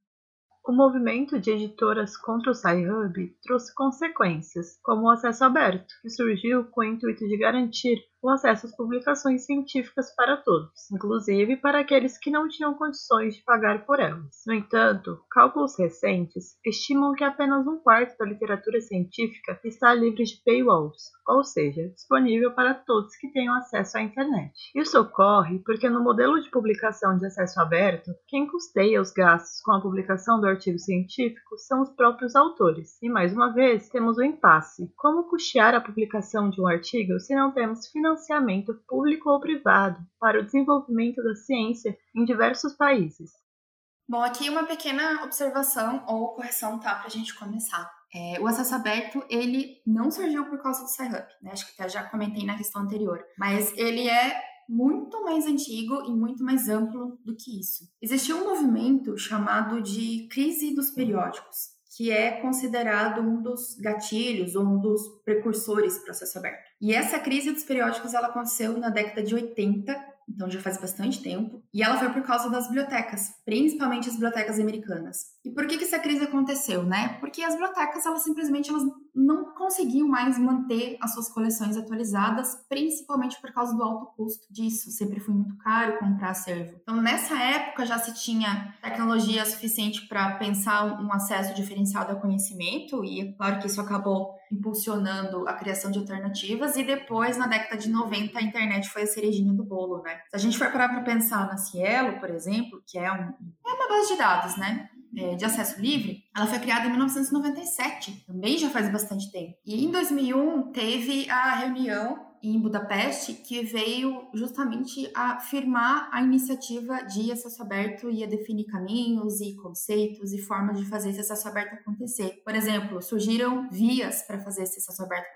O movimento de editoras contra o Sci-Hub trouxe consequências, como o acesso aberto, que surgiu com o intuito de garantir o acesso às publicações científicas para todos, inclusive para aqueles que não tinham condições de pagar por elas. No entanto, cálculos recentes estimam que apenas um quarto da literatura científica está livre de paywalls, ou seja, disponível para todos que tenham acesso à internet. Isso ocorre porque no modelo de publicação de acesso aberto, quem custeia os gastos com a publicação do artigo científico são os próprios autores. E mais uma vez, temos o impasse. Como custear a publicação de um artigo se não temos financiamento financiamento público ou privado para o desenvolvimento da ciência em diversos países. Bom, aqui uma pequena observação ou correção, tá, para a gente começar. É, o acesso aberto, ele não surgiu por causa do SciHub, né? Acho que até já comentei na questão anterior. Mas ele é muito mais antigo e muito mais amplo do que isso. Existiu um movimento chamado de crise dos periódicos, que é considerado um dos gatilhos ou um dos precursores do processo aberto. E essa crise dos periódicos ela aconteceu na década de 80 então já faz bastante tempo, e ela foi por causa das bibliotecas, principalmente as bibliotecas americanas. E por que, que essa crise aconteceu, né? Porque as bibliotecas, elas simplesmente elas não conseguiam mais manter as suas coleções atualizadas, principalmente por causa do alto custo disso. Sempre foi muito caro comprar acervo. Então, nessa época já se tinha tecnologia suficiente para pensar um acesso diferenciado ao conhecimento, e é claro que isso acabou impulsionando a criação de alternativas, e depois, na década de 90, a internet foi a cerejinha do bolo, né? Se a gente for parar para pensar na Cielo, por exemplo, que é, um, é uma base de dados, né? É, de acesso livre, ela foi criada em 1997, também já faz bastante tempo. E em 2001 teve a reunião em Budapeste que veio justamente a firmar a iniciativa de acesso aberto e a definir caminhos e conceitos e formas de fazer esse acesso aberto acontecer. Por exemplo, surgiram vias para fazer esse acesso aberto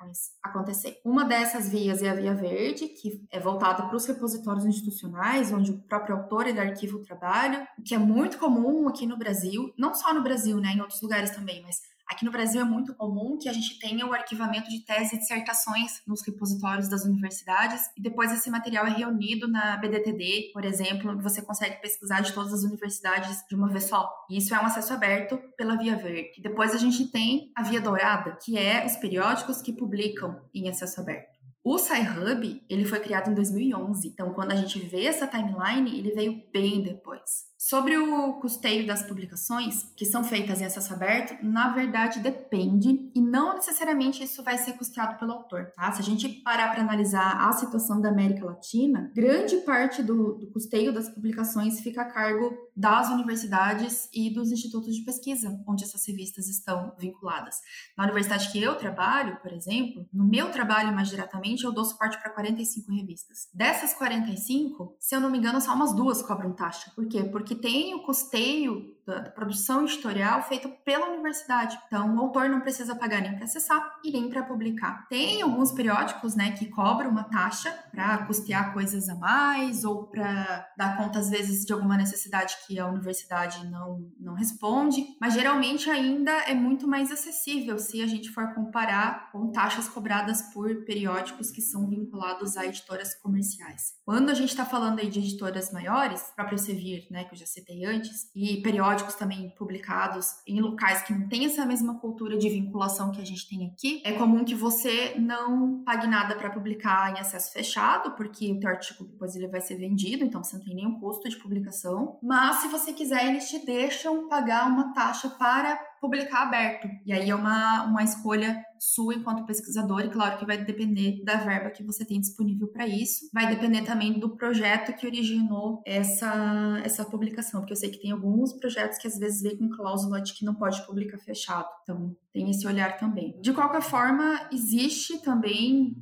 acontecer. Uma dessas vias é a Via Verde, que é voltada para os repositórios institucionais, onde o próprio autor e do arquivo trabalha, o que é muito comum aqui no Brasil, não só no Brasil, né, em outros lugares também, mas Aqui no Brasil é muito comum que a gente tenha o arquivamento de teses e dissertações nos repositórios das universidades e depois esse material é reunido na BDTD, por exemplo, onde você consegue pesquisar de todas as universidades de uma vez só. E isso é um acesso aberto pela Via Verde. Depois a gente tem a Via Dourada, que é os periódicos que publicam em acesso aberto. O SciHub, ele foi criado em 2011, então quando a gente vê essa timeline, ele veio bem depois. Sobre o custeio das publicações, que são feitas em acesso aberto, na verdade depende e não necessariamente isso vai ser custeado pelo autor, tá? Se a gente parar para analisar a situação da América Latina, grande parte do, do custeio das publicações fica a cargo das universidades e dos institutos de pesquisa, onde essas revistas estão vinculadas. Na universidade que eu trabalho, por exemplo, no meu trabalho mais diretamente, eu dou suporte para 45 revistas. Dessas 45, se eu não me engano, só umas duas cobram taxa. Por quê? Porque tem o custeio da, produção editorial feito pela universidade. Então, o autor não precisa pagar nem para acessar e nem para publicar. Tem alguns periódicos, né, que cobram uma taxa para custear coisas a mais ou para dar conta às vezes de alguma necessidade que a universidade não não responde, mas geralmente ainda é muito mais acessível se a gente for comparar com taxas cobradas por periódicos que são vinculados a editoras comerciais. Quando a gente está falando aí de editoras maiores, próprio Sevir, né, que eu já citei antes, e periódicos também publicados em locais que não tem essa mesma cultura de vinculação que a gente tem aqui, é comum que você não pague nada para publicar em acesso fechado, porque o teu artigo depois ele vai ser vendido, então você não tem nenhum custo de publicação. Mas se você quiser, eles te deixam pagar uma taxa para publicar aberto. E aí é uma, uma escolha sua enquanto pesquisador, e claro que vai depender da verba que você tem disponível para isso. Vai depender também do projeto que originou essa, essa publicação, porque eu sei que tem alguns projetos que às vezes vêm com cláusula de que não pode publicar fechado. Então, tem esse olhar também. De qualquer forma, existe também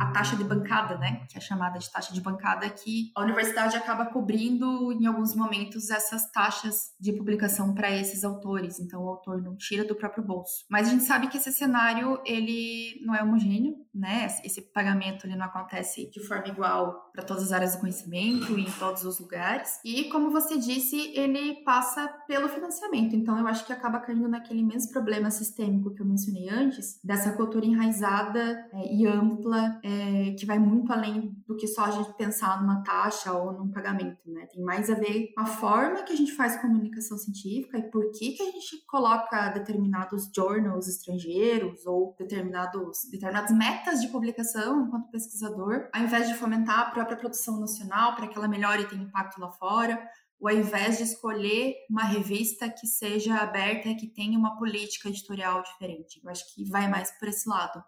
a taxa de bancada, né, que é chamada de taxa de bancada, que a universidade acaba cobrindo em alguns momentos essas taxas de publicação para esses autores. Então o autor não tira do próprio bolso. Mas a gente sabe que esse cenário ele não é homogêneo, né? Esse pagamento ele não acontece de forma igual para todas as áreas do conhecimento e em todos os lugares. E como você disse, ele passa pelo financiamento. Então eu acho que acaba caindo naquele mesmo problema sistêmico que eu mencionei antes, dessa cultura enraizada é, e ampla é, que vai muito além do que só a gente pensar numa taxa ou num pagamento, né? Tem mais a ver com a forma que a gente faz comunicação científica e por que, que a gente coloca determinados journals estrangeiros ou determinados, determinadas metas de publicação enquanto pesquisador, ao invés de fomentar a própria produção nacional para que ela melhore e tenha impacto lá fora, ou ao invés de escolher uma revista que seja aberta e que tenha uma política editorial diferente. Eu acho que vai mais por esse lado.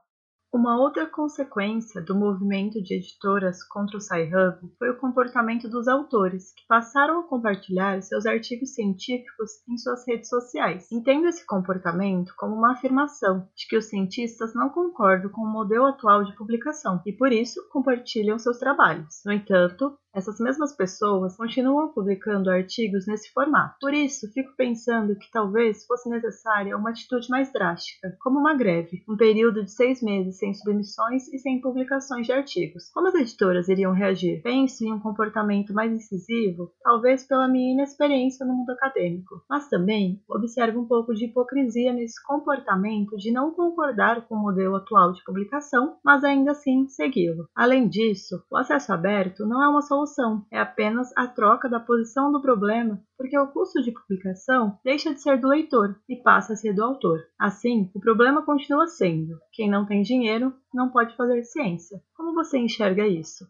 Uma outra consequência do movimento de editoras contra o Sci-Hub foi o comportamento dos autores, que passaram a compartilhar seus artigos científicos em suas redes sociais. Entendo esse comportamento como uma afirmação de que os cientistas não concordam com o modelo atual de publicação e, por isso, compartilham seus trabalhos. No entanto, essas mesmas pessoas continuam publicando artigos nesse formato. Por isso, fico pensando que talvez fosse necessária uma atitude mais drástica, como uma greve, um período de seis meses sem submissões e sem publicações de artigos. Como as editoras iriam reagir? Penso em um comportamento mais incisivo, talvez pela minha inexperiência no mundo acadêmico, mas também observo um pouco de hipocrisia nesse comportamento de não concordar com o modelo atual de publicação, mas ainda assim segui-lo. Além disso, o acesso aberto não é uma solução solução, é apenas a troca da posição do problema, porque o custo de publicação deixa de ser do leitor e passa a ser do autor. Assim, o problema continua sendo: quem não tem dinheiro não pode fazer ciência. Como você enxerga isso?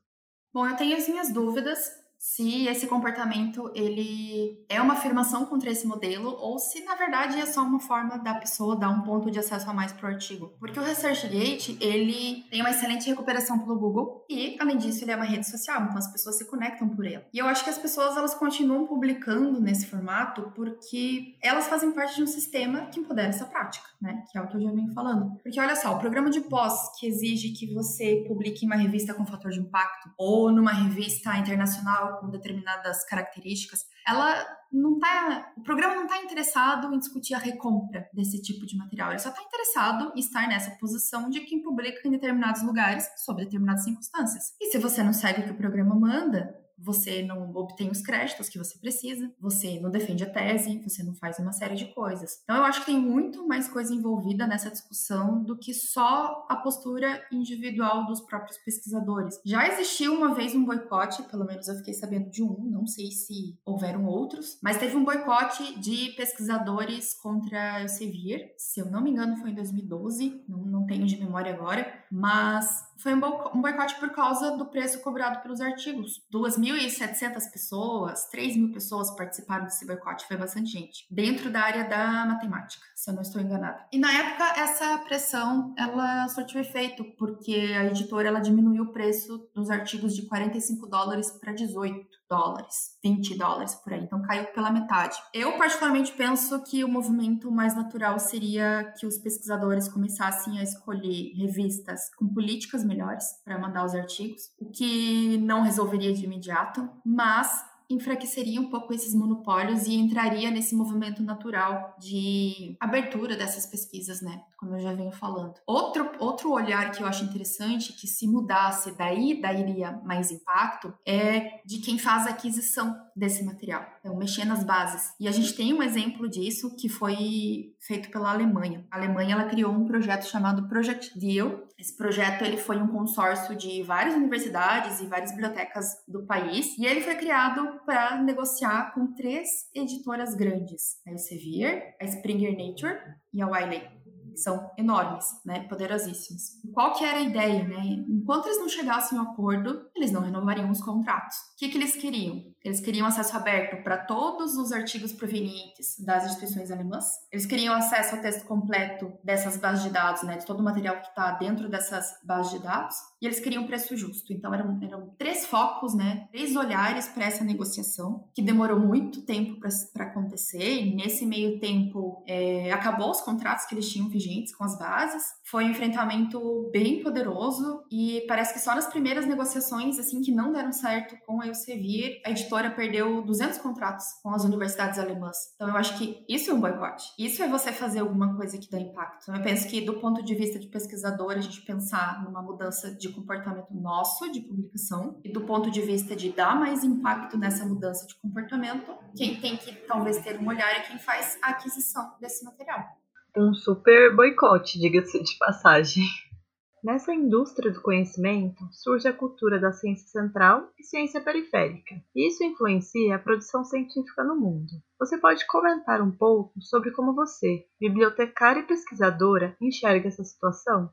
Bom, eu tenho as minhas dúvidas se esse comportamento ele é uma afirmação contra esse modelo ou se na verdade é só uma forma da pessoa dar um ponto de acesso a mais para o artigo. Porque o ResearchGate ele tem uma excelente recuperação pelo Google e além disso ele é uma rede social, então as pessoas se conectam por ele. E eu acho que as pessoas elas continuam publicando nesse formato porque elas fazem parte de um sistema que empodera essa prática, né? Que é o que eu já venho falando. Porque olha só, o programa de pós que exige que você publique em uma revista com fator de impacto ou numa revista internacional com determinadas características, ela não tá, o programa não está interessado em discutir a recompra desse tipo de material, ele só está interessado em estar nessa posição de quem publica em determinados lugares sob determinadas circunstâncias. E se você não segue o que o programa manda, você não obtém os créditos que você precisa, você não defende a tese, você não faz uma série de coisas. Então eu acho que tem muito mais coisa envolvida nessa discussão do que só a postura individual dos próprios pesquisadores. Já existiu uma vez um boicote, pelo menos eu fiquei sabendo de um, não sei se houveram outros, mas teve um boicote de pesquisadores contra Elsevier, se eu não me engano foi em 2012, não, não tenho de memória agora, mas foi um boicote por causa do preço cobrado pelos artigos. 2.700 pessoas, 3 mil pessoas participaram desse boicote, foi bastante gente, dentro da área da matemática, se eu não estou enganada. E na época, essa pressão, ela surtiu efeito, porque a editora, ela diminuiu o preço dos artigos de 45 dólares para 18 dólares, 20 dólares por aí, então caiu pela metade. Eu particularmente penso que o movimento mais natural seria que os pesquisadores começassem a escolher revistas com políticas melhores para mandar os artigos, o que não resolveria de imediato, mas enfraqueceria um pouco esses monopólios e entraria nesse movimento natural de abertura dessas pesquisas, né? Como eu já venho falando. Outro, outro olhar que eu acho interessante, que se mudasse daí daria mais impacto, é de quem faz a aquisição desse material. Então, mexer nas bases. E a gente tem um exemplo disso que foi feito pela Alemanha. A Alemanha ela criou um projeto chamado Project Deal. Esse projeto ele foi um consórcio de várias universidades e várias bibliotecas do país e ele foi criado para negociar com três editoras grandes: a Elsevier, a Springer Nature e a Wiley são enormes, né, poderosíssimos. Qual que era a ideia, né? Enquanto eles não chegassem a um acordo, eles não renovariam os contratos. O que, que eles queriam? Eles queriam acesso aberto para todos os artigos provenientes das instituições alemãs. Eles queriam acesso ao texto completo dessas bases de dados, né, de todo o material que está dentro dessas bases de dados. E eles queriam preço justo. Então eram, eram três focos, né, três olhares para essa negociação, que demorou muito tempo para acontecer. E nesse meio tempo é, acabou os contratos que eles tinham vigentes com as bases. Foi um enfrentamento bem poderoso e parece que só nas primeiras negociações, assim, que não deram certo com a Elsevier, a editora perdeu 200 contratos com as universidades alemãs. Então eu acho que isso é um boicote. Isso é você fazer alguma coisa que dá impacto. Eu penso que do ponto de vista de pesquisador, a gente pensar numa mudança de comportamento nosso de publicação e do ponto de vista de dar mais impacto nessa mudança de comportamento, quem tem que talvez ter um olhar é quem faz a aquisição desse material. Um super boicote, diga-se de passagem. Nessa indústria do conhecimento surge a cultura da ciência central e ciência periférica. Isso influencia a produção científica no mundo. Você pode comentar um pouco sobre como você, bibliotecária e pesquisadora, enxerga essa situação?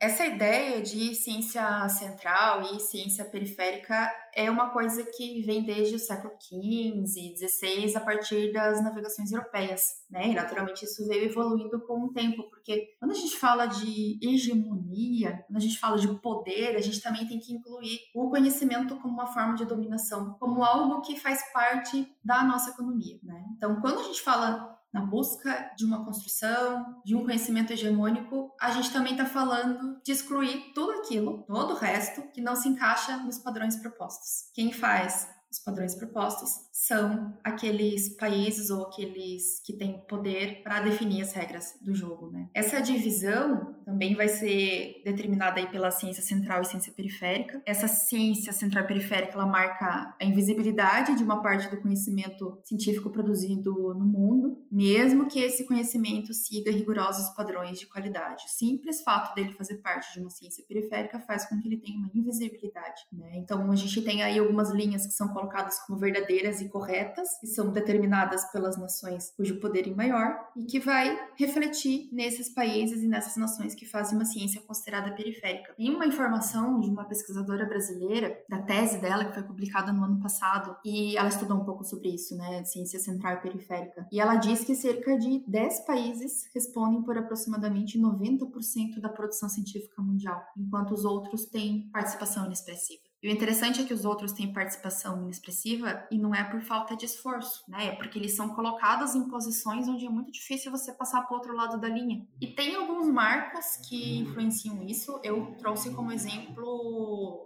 Essa ideia de ciência central e ciência periférica é uma coisa que vem desde o século XV, XVI, a partir das navegações europeias, né? E naturalmente isso veio evoluindo com o tempo, porque quando a gente fala de hegemonia, quando a gente fala de poder, a gente também tem que incluir o conhecimento como uma forma de dominação, como algo que faz parte da nossa economia, né? Então, quando a gente fala na busca de uma construção, de um conhecimento hegemônico, a gente também está falando de excluir tudo aquilo, todo o resto, que não se encaixa nos padrões propostos. Quem faz os padrões propostos são aqueles países ou aqueles que têm poder para definir as regras do jogo, né? Essa divisão também vai ser determinada aí pela ciência central e ciência periférica. Essa ciência central e periférica, ela marca a invisibilidade de uma parte do conhecimento científico produzido no mundo, mesmo que esse conhecimento siga rigorosos padrões de qualidade. O simples fato dele fazer parte de uma ciência periférica faz com que ele tenha uma invisibilidade, né? Então, a gente tem aí algumas linhas que são colocadas como verdadeiras e corretas, que são determinadas pelas nações cujo poder é maior e que vai refletir nesses países e nessas nações que fazem uma ciência considerada periférica. Tem uma informação de uma pesquisadora brasileira, da tese dela, que foi publicada no ano passado, e ela estudou um pouco sobre isso, né, ciência central e periférica. E ela diz que cerca de 10 países respondem por aproximadamente 90% da produção científica mundial, enquanto os outros têm participação inexpressiva. E o interessante é que os outros têm participação inexpressiva e não é por falta de esforço, né? É porque eles são colocados em posições onde é muito difícil você passar para o outro lado da linha. E tem alguns marcos que influenciam isso. Eu trouxe como exemplo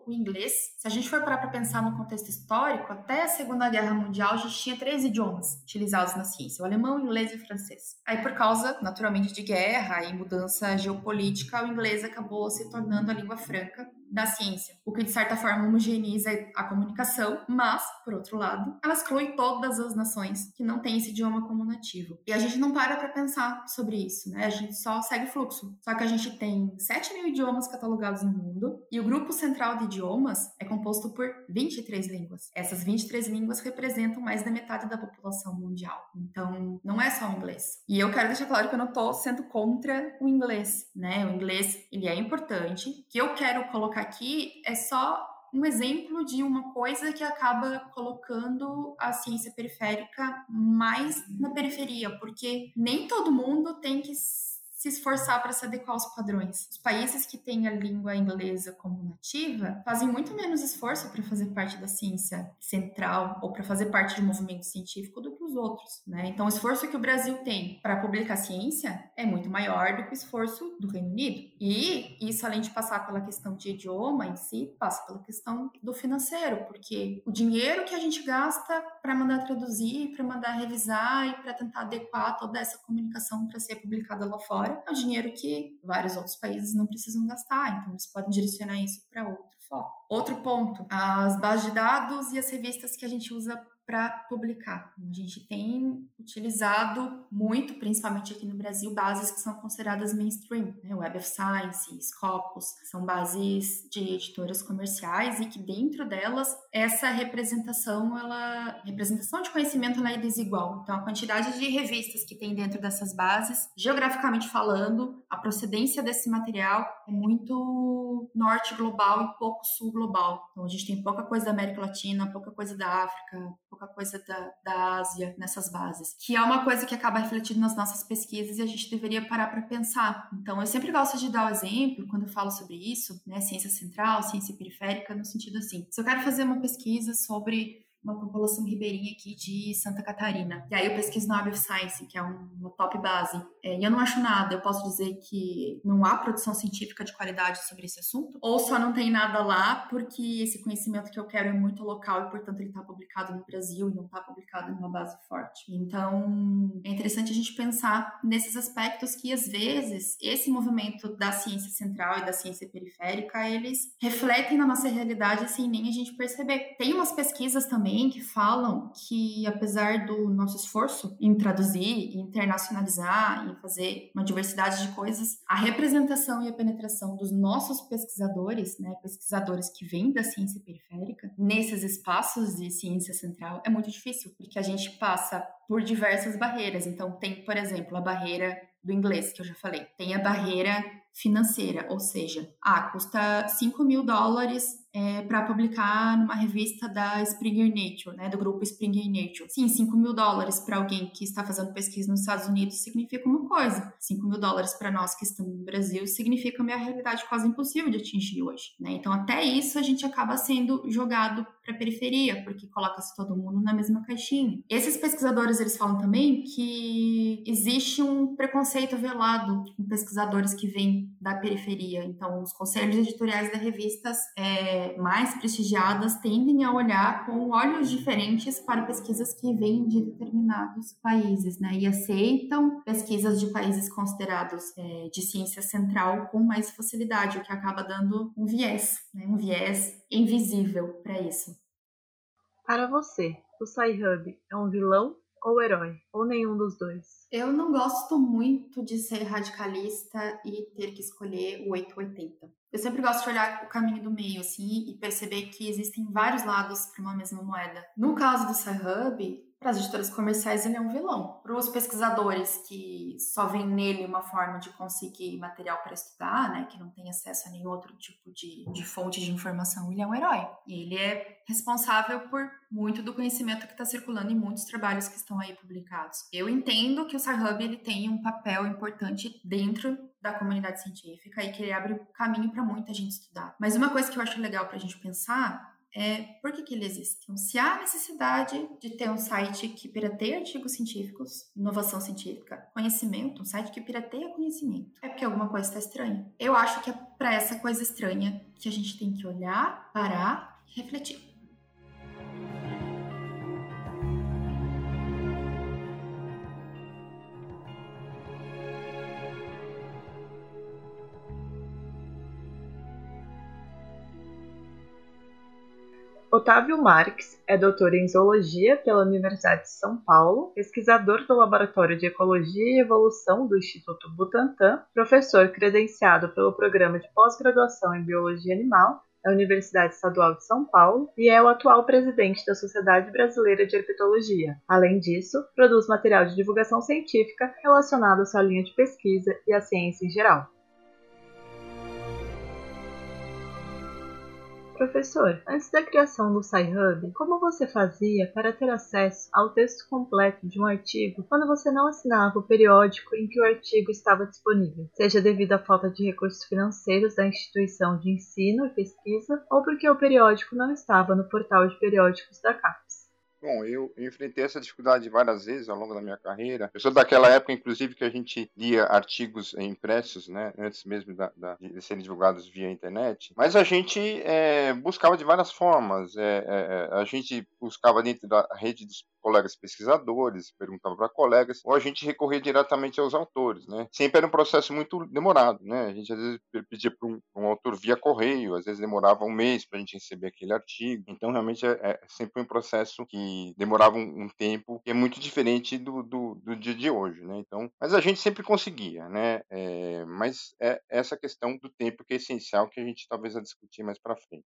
o inglês. Se a gente for parar para pensar no contexto histórico, até a Segunda Guerra Mundial a gente tinha três idiomas utilizados na ciência: o alemão, o inglês e o francês. Aí, por causa, naturalmente, de guerra e mudança geopolítica, o inglês acabou se tornando a língua franca da ciência, o que de certa forma homogeneiza a comunicação, mas, por outro lado, ela exclui todas as nações que não têm esse idioma como nativo. E a gente não para para pensar sobre isso, né? A gente só segue fluxo. Só que a gente tem 7 mil idiomas catalogados no mundo e o grupo central de idiomas é composto por 23 línguas. Essas 23 línguas representam mais da metade da população mundial. Então, não é só o inglês. E eu quero deixar claro que eu não estou sendo contra o inglês, né? O inglês, ele é importante. O que eu quero colocar aqui é só um exemplo de uma coisa que acaba colocando a ciência periférica mais na periferia, porque nem todo mundo tem que se esforçar para se adequar aos padrões. Os países que têm a língua inglesa como nativa fazem muito menos esforço para fazer parte da ciência central ou para fazer parte de um movimento científico do que os outros, né? Então, o esforço que o Brasil tem para publicar ciência é muito maior do que o esforço do Reino Unido. E isso, além de passar pela questão de idioma em si, passa pela questão do financeiro, porque o dinheiro que a gente gasta para mandar traduzir, para mandar revisar e para tentar adequar toda essa comunicação para ser publicada lá fora é o dinheiro que vários outros países não precisam gastar, então eles podem direcionar isso para outro foco. Outro ponto, as bases de dados e as revistas que a gente usa para publicar. A gente tem utilizado muito, principalmente aqui no Brasil, bases que são consideradas mainstream, né? Web of Science, Scopus, são bases de editoras comerciais e que dentro delas essa representação, ela representação de conhecimento ela é desigual. Então a quantidade de revistas que tem dentro dessas bases, geograficamente falando, a procedência desse material é muito norte global e pouco sul global. Então a gente tem pouca coisa da América Latina, pouca coisa da África, pouca coisa da, da Ásia nessas bases, que é uma coisa que acaba refletindo nas nossas pesquisas e a gente deveria parar para pensar. Então, eu sempre gosto de dar o exemplo quando eu falo sobre isso, né, ciência central, ciência periférica, no sentido assim, se eu quero fazer uma pesquisa sobre uma população ribeirinha aqui de Santa Catarina. E aí eu pesquiso no Web Science, que é uma top base. É, e eu não acho nada, eu posso dizer que não há produção científica de qualidade sobre esse assunto, ou só não tem nada lá porque esse conhecimento que eu quero é muito local e, portanto, ele está publicado no Brasil e não está publicado em uma base forte. Então, é interessante a gente pensar nesses aspectos que, às vezes, esse movimento da ciência central e da ciência periférica, eles refletem na nossa realidade sem nem a gente perceber. Tem umas pesquisas também também que falam que, apesar do nosso esforço em traduzir, internacionalizar, em fazer uma diversidade de coisas, a representação e a penetração dos nossos pesquisadores, né, pesquisadores que vêm da ciência periférica, nesses espaços de ciência central, é muito difícil, porque a gente passa por diversas barreiras. Então, tem, por exemplo, a barreira do inglês, que eu já falei, tem a barreira financeira, ou seja, ah, custa 5 mil dólares é, para publicar numa revista da Springer Nature, né, do grupo Springer Nature. Sim, 5 mil dólares para alguém que está fazendo pesquisa nos Estados Unidos significa uma coisa. 5 mil dólares para nós que estamos no Brasil significa uma realidade quase impossível de atingir hoje. Né? Então, até isso a gente acaba sendo jogado para a periferia, porque coloca-se todo mundo na mesma caixinha. Esses pesquisadores eles falam também que existe um preconceito velado com pesquisadores que vêm da periferia. Então, os conselhos editoriais das revistas é, mais prestigiadas tendem a olhar com olhos diferentes para pesquisas que vêm de determinados países, né? E aceitam pesquisas de países considerados é, de ciência central com mais facilidade, o que acaba dando um viés, né? um viés invisível para isso. Para você, o Sci-Hub é um vilão ou herói? Ou nenhum dos dois? Eu não gosto muito de ser radicalista e ter que escolher o 880. Eu sempre gosto de olhar o caminho do meio, assim, e perceber que existem vários lados para uma mesma moeda. No caso do Sci-Hub, para as editoras comerciais, ele é um vilão. Para os pesquisadores que só veem nele uma forma de conseguir material para estudar, né, que não tem acesso a nenhum outro tipo de, de fonte de informação, ele é um herói. E ele é responsável por muito do conhecimento que está circulando em muitos trabalhos que estão aí publicados. Eu entendo que o Sci-Hub ele tem um papel importante dentro da comunidade científica e que ele abre caminho para muita gente estudar. Mas uma coisa que eu acho legal para a gente pensar é por que, que ele existe. Então, se há necessidade de ter um site que pirateia artigos científicos, inovação científica, conhecimento, um site que pirateia conhecimento, é porque alguma coisa está estranha. Eu acho que é para essa coisa estranha que a gente tem que olhar, parar e refletir. Otávio Marques é doutor em Zoologia pela Universidade de São Paulo, pesquisador do Laboratório de Ecologia e Evolução do Instituto Butantan, professor credenciado pelo Programa de Pós-Graduação em Biologia Animal da Universidade Estadual de São Paulo e é o atual presidente da Sociedade Brasileira de Herpetologia. Além disso, produz material de divulgação científica relacionado à sua linha de pesquisa e à ciência em geral. Professor, antes da criação do SciHub, como você fazia para ter acesso ao texto completo de um artigo quando você não assinava o periódico em que o artigo estava disponível, seja devido à falta de recursos financeiros da instituição de ensino e pesquisa ou porque o periódico não estava no portal de periódicos da CAPES? Bom, eu enfrentei essa dificuldade várias vezes ao longo da minha carreira. Eu sou daquela época, inclusive, que a gente lia artigos impressos, né, antes mesmo da, da, de serem divulgados via internet. Mas a gente é, buscava de várias formas. É, é, a gente buscava dentro da rede dos colegas pesquisadores, perguntava para colegas, ou a gente recorria diretamente aos autores, né? Sempre era um processo muito demorado, né? A gente às vezes pedia para um, um, autor via correio, às vezes demorava um mês para a gente receber aquele artigo. Então, realmente, é, é sempre um processo que demorava um, um, tempo que é muito diferente do, do, do, dia de hoje, né? Então, mas a gente sempre conseguia, né? É, mas é essa questão do tempo que é essencial que a gente talvez vai discutir mais para frente.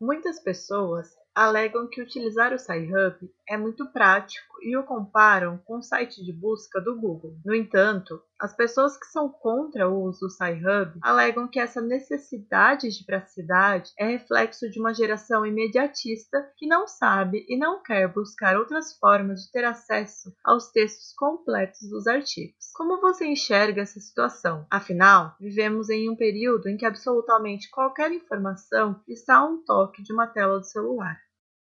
Muitas pessoas alegam que utilizar o Sci-Hub é muito prático e o comparam com o site de busca do Google. No entanto, as pessoas que são contra o uso do Sci-Hub alegam que essa necessidade de praticidade é reflexo de uma geração imediatista que não sabe e não quer buscar outras formas de ter acesso aos textos completos dos artigos. Como você enxerga essa situação? Afinal, vivemos em um período em que absolutamente qualquer informação está a um toque de uma tela do celular.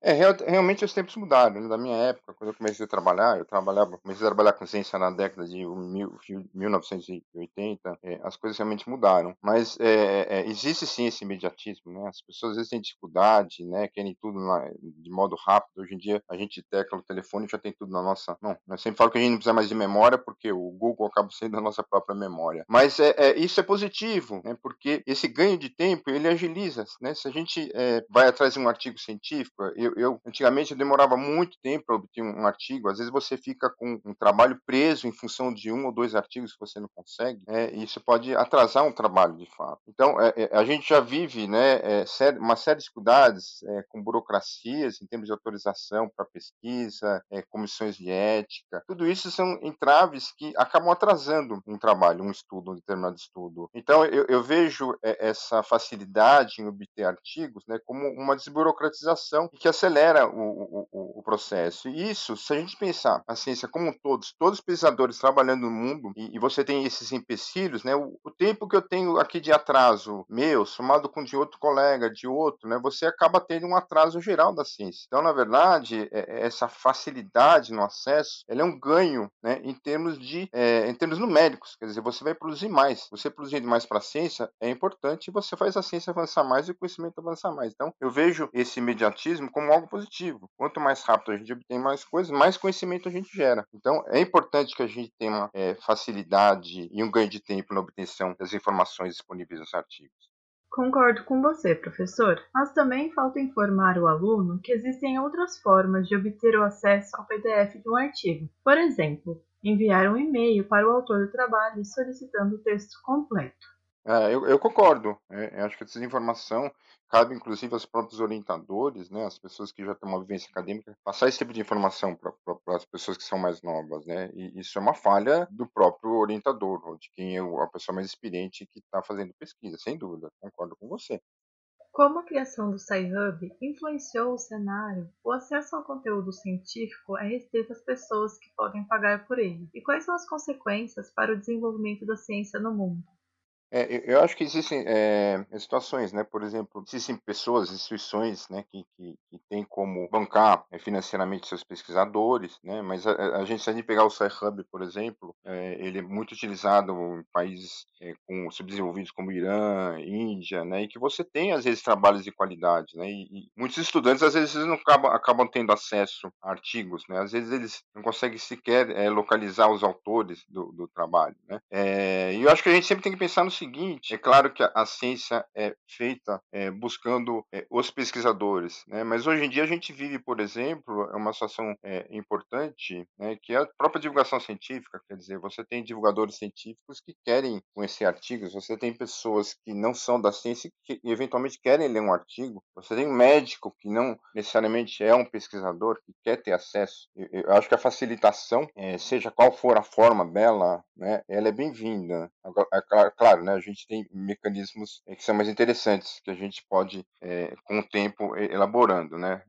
É, real, realmente os tempos mudaram. Né? Da minha época, quando eu comecei a trabalhar, eu trabalhava, comecei a trabalhar com ciência na década de mil, 1980, é, as coisas realmente mudaram. Mas é, é, existe sim esse imediatismo, né? As pessoas às vezes têm dificuldade, né? Querem tudo na, de modo rápido. Hoje em dia a gente tecla o telefone e já tem tudo na nossa. Não, eu sempre falo que a gente não precisa mais de memória porque o Google acaba sendo a nossa própria memória. Mas é, é isso é positivo, né? Porque esse ganho de tempo ele agiliza, né? Se a gente é, vai atrás de um artigo científico, eu, eu antigamente eu demorava muito tempo para obter um, artigo. Às vezes você fica com um trabalho preso em função de um ou dois artigos que você não consegue. É, e isso pode atrasar um trabalho de fato. Então é, é, a gente já vive, né, é, uma série de dificuldades é, com burocracias em termos de autorização para pesquisa, é, comissões de ética. Tudo isso são entraves que acabam atrasando um trabalho, um estudo, um determinado estudo. Então eu, eu vejo essa facilidade em obter artigos, né, como uma desburocratização que as acelera o, o, o, processo. E isso, se a gente pensar a ciência como todos, todos os pesquisadores trabalhando no mundo, e, e você tem esses empecilhos, né? O, o, tempo que eu tenho aqui de atraso meu, somado com de outro colega, de outro, né? Você acaba tendo um atraso geral da ciência. Então, na verdade, é, é essa facilidade no acesso, ela é um ganho, né? Em termos de, é, em termos numéricos. Quer dizer, você vai produzir mais. Você produzindo mais para a ciência é importante você faz a ciência avançar mais e o conhecimento avançar mais. Então, eu vejo esse imediatismo como algo positivo. Quanto mais rápido a gente obtém mais coisas, mais conhecimento a gente gera. Então, é importante que a gente tenha uma é, facilidade e um ganho de tempo na obtenção das informações disponíveis nos artigos. Concordo com você, professor, mas também falta informar o aluno que existem outras formas de obter o acesso ao PDF de um artigo. Por exemplo, enviar um e-mail para o autor do trabalho solicitando o texto completo. É, eu, eu, concordo. É, eu acho que essa informação cabe, inclusive, aos próprios orientadores, né, as pessoas que já têm uma vivência acadêmica, passar esse tipo de informação para as pessoas que são mais novas, né? E isso é uma falha do próprio orientador, de quem é a pessoa mais experiente que está fazendo pesquisa, sem dúvida. Concordo com você. Como a criação do SciHub influenciou o cenário, o acesso ao conteúdo científico é restrito às pessoas que podem pagar por ele. E quais são as consequências para o desenvolvimento da ciência no mundo? É, eu acho que existem é, situações, né? Por exemplo, existem pessoas, instituições, né, que, que, que têm como bancar é, financeiramente seus pesquisadores, né? Mas a, a gente, se a gente pegar o SciHub, por exemplo, é, ele é muito utilizado em países é, com subdesenvolvidos como Irã, Índia, né? E que você tem às vezes trabalhos de qualidade, né? E, e muitos estudantes às vezes não acabam, acabam tendo acesso a artigos, né? Às vezes eles não conseguem sequer é, localizar os autores do, do trabalho, né? e eu acho que a gente sempre tem que pensar no seguinte é claro que a, ciência é feita é, buscando é, os pesquisadores, né? mas hoje em dia a gente vive, por exemplo, é uma situação é, importante, né, que é a própria divulgação científica, quer dizer, você tem divulgadores científicos que querem conhecer artigos, você tem pessoas que não são da ciência que eventualmente querem ler um artigo, você tem um médico que não necessariamente é um pesquisador, que quer ter acesso. Eu, eu acho que a facilitação, é, seja qual for a forma dela, né, ela é bem-vinda. É claro, né, a gente tem mecanismos eh, que são mais interessantes, que a gente pode, é, com o tempo, elaborando, né?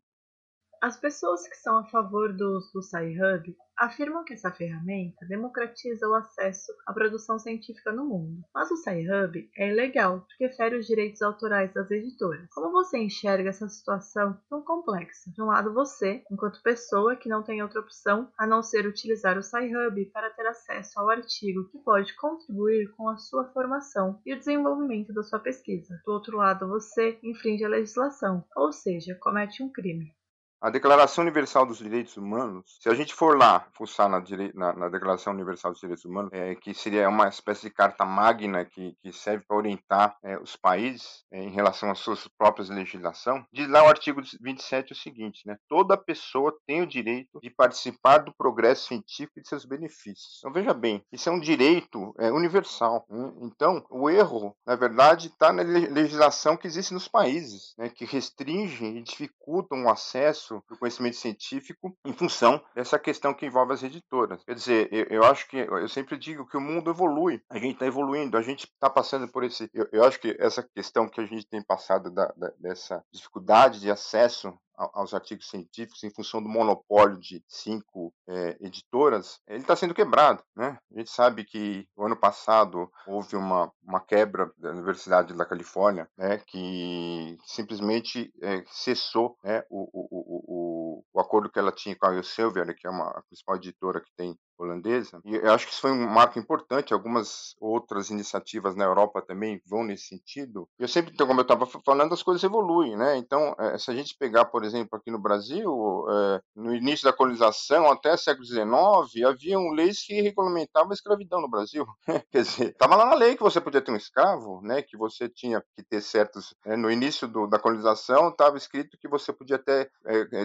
As pessoas que são a favor do uso do SciHub afirmam que essa ferramenta democratiza o acesso à produção científica no mundo. Mas o SciHub é ilegal porque fere os direitos autorais das editoras. Como você enxerga essa situação tão complexa? De um lado, você, enquanto pessoa que não tem outra opção a não ser utilizar o SciHub para ter acesso ao artigo que pode contribuir com a sua formação e o desenvolvimento da sua pesquisa. Do outro lado, você infringe a legislação, ou seja, comete um crime. A Declaração Universal dos Direitos Humanos, se a gente for lá fuçar na, na, na Declaração Universal dos Direitos Humanos, é, que seria uma espécie de carta magna que, que serve para orientar é, os países é, em relação às suas próprias legislação, diz lá o artigo 27 o seguinte, né? Toda pessoa tem o direito de participar do progresso científico e de seus benefícios. Então veja bem, isso é um direito é, universal. Né? Então o erro, na verdade, está na legislação que existe nos países, né? que restringem e dificultam o acesso acesso do conhecimento científico em função dessa questão que envolve as editoras. Quer dizer, eu, eu acho que, eu sempre digo que o mundo evolui, a gente está evoluindo, a gente está passando por esse. Eu, eu, acho que essa questão que a gente tem passado da, da, dessa dificuldade de acesso aos artigos científicos em função do monopólio de cinco é, editoras, ele está sendo quebrado. Né? A gente sabe que o ano passado houve uma, uma quebra da Universidade da Califórnia, né, que simplesmente é, cessou né, o, o, o, o, acordo que ela tinha com a Elsevier, que é uma, a principal editora que tem holandesa. E eu acho que isso foi um marco importante. Algumas outras iniciativas na Europa também vão nesse sentido. Eu sempre, como eu estava falando, as coisas evoluem, né? Então, é, se a gente pegar, por exemplo, aqui no Brasil, é, no início da colonização, até século XIX, haviam leis que regulamentavam a escravidão no Brasil. Quer dizer, estava lá na lei que você podia ter um escravo, né? Que você tinha que ter certos. É, no início do, da colonização, estava escrito que você podia ter,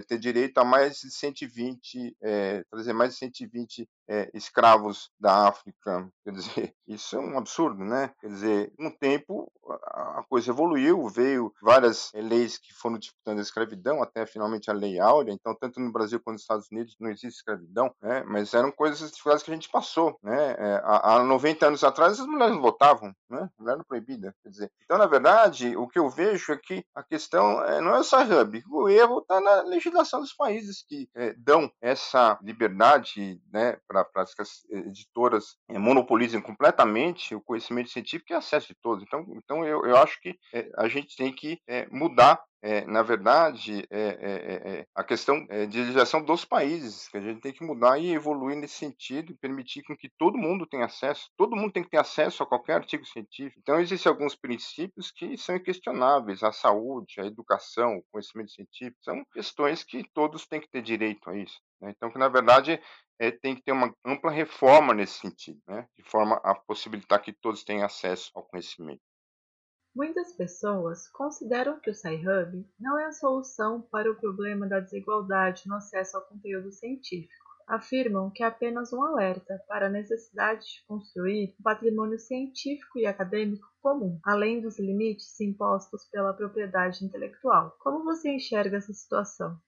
ter direito a mais de 120, é, trazer mais de 120 é, escravos da África. Quer dizer, isso é um absurdo, né? Quer dizer, um tempo a, coisa evoluiu, veio várias eh, leis que foram disputando a escravidão, até finalmente a Lei Áurea. Então, tanto no Brasil quanto nos Estados Unidos não existe escravidão, né? mas eram coisas, dificuldades que a gente passou. Né? É, há, há 90 anos atrás, as mulheres não votavam, né? mulher era proibida. Quer dizer, então, na verdade, o que eu vejo é que a questão é, não é o Sahab, o erro está na legislação dos países que é, dão essa liberdade né, para as editoras é, monopolizem completamente o conhecimento científico e acesso de todos. Então, então eu, eu acho que é, a gente tem que mudar é, na verdade, é, é, é a questão de legislação dos países, que a gente tem que mudar e evoluir nesse sentido, e permitir com que todo mundo tenha acesso, todo mundo tem que ter acesso a qualquer artigo científico. Então, existem alguns princípios que são inquestionáveis, a saúde, a educação, o conhecimento científico, são questões que todos têm que ter direito a isso. Né? Então, que na verdade é, tem que ter uma ampla reforma nesse sentido, né? de forma a possibilitar que todos tenham acesso ao conhecimento. Muitas pessoas consideram que o Sci-Hub não é a solução para o problema da desigualdade no acesso ao conteúdo científico. Afirmam que é apenas um alerta para a necessidade de construir um patrimônio científico e acadêmico comum, além dos limites impostos pela propriedade intelectual. Como você enxerga essa situação?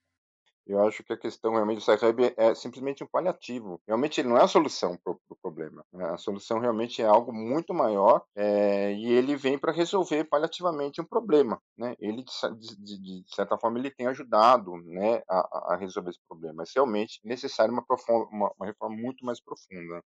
Eu acho que a questão realmente do Sci-Hub é simplesmente um paliativo. Realmente ele não é a solução para o pro problema. Né? A solução realmente é algo muito maior é, e ele vem para resolver paliativamente um problema. Né? Ele, de, de, de, certa forma, ele tem ajudado né, a, a resolver esse problema. Mas realmente é necessário uma, uma, uma reforma muito mais profunda.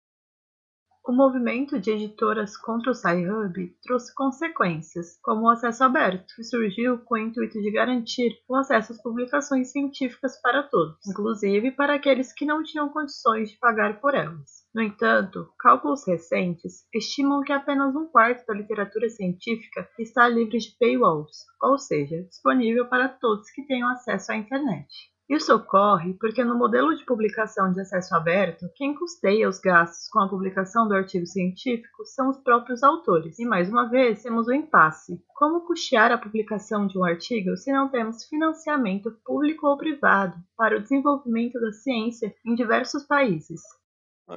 O movimento de editoras contra o Sci-Hub trouxe consequências, como o acesso aberto, que surgiu com o intuito de garantir o acesso às publicações científicas para todos, inclusive para aqueles que não tinham condições de pagar por elas. No entanto, cálculos recentes estimam que apenas um quarto da literatura científica está livre de paywalls, ou seja, disponível para todos que tenham acesso à internet. Isso ocorre porque no modelo de publicação de acesso aberto, quem custeia os gastos com a publicação do artigo científico são os próprios autores. E mais uma vez, temos o impasse. Como custear a publicação de um artigo se não temos financiamento público ou privado para o desenvolvimento da ciência em diversos países?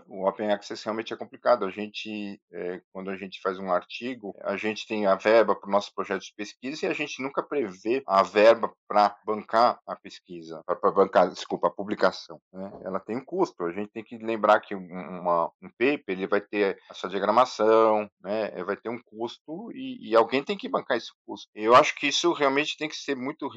O Open Access realmente é complicado. A gente, é, quando a gente faz um artigo, a gente tem a verba para o nosso projeto de pesquisa e a gente nunca prevê a verba para bancar a pesquisa, para bancar, desculpa, a publicação. Né? Ela tem um custo. A gente tem que lembrar que uma, um paper ele vai ter a sua diagramação, né? vai ter um custo e, e, alguém tem que bancar esse custo. Eu acho que isso realmente tem que ser muito,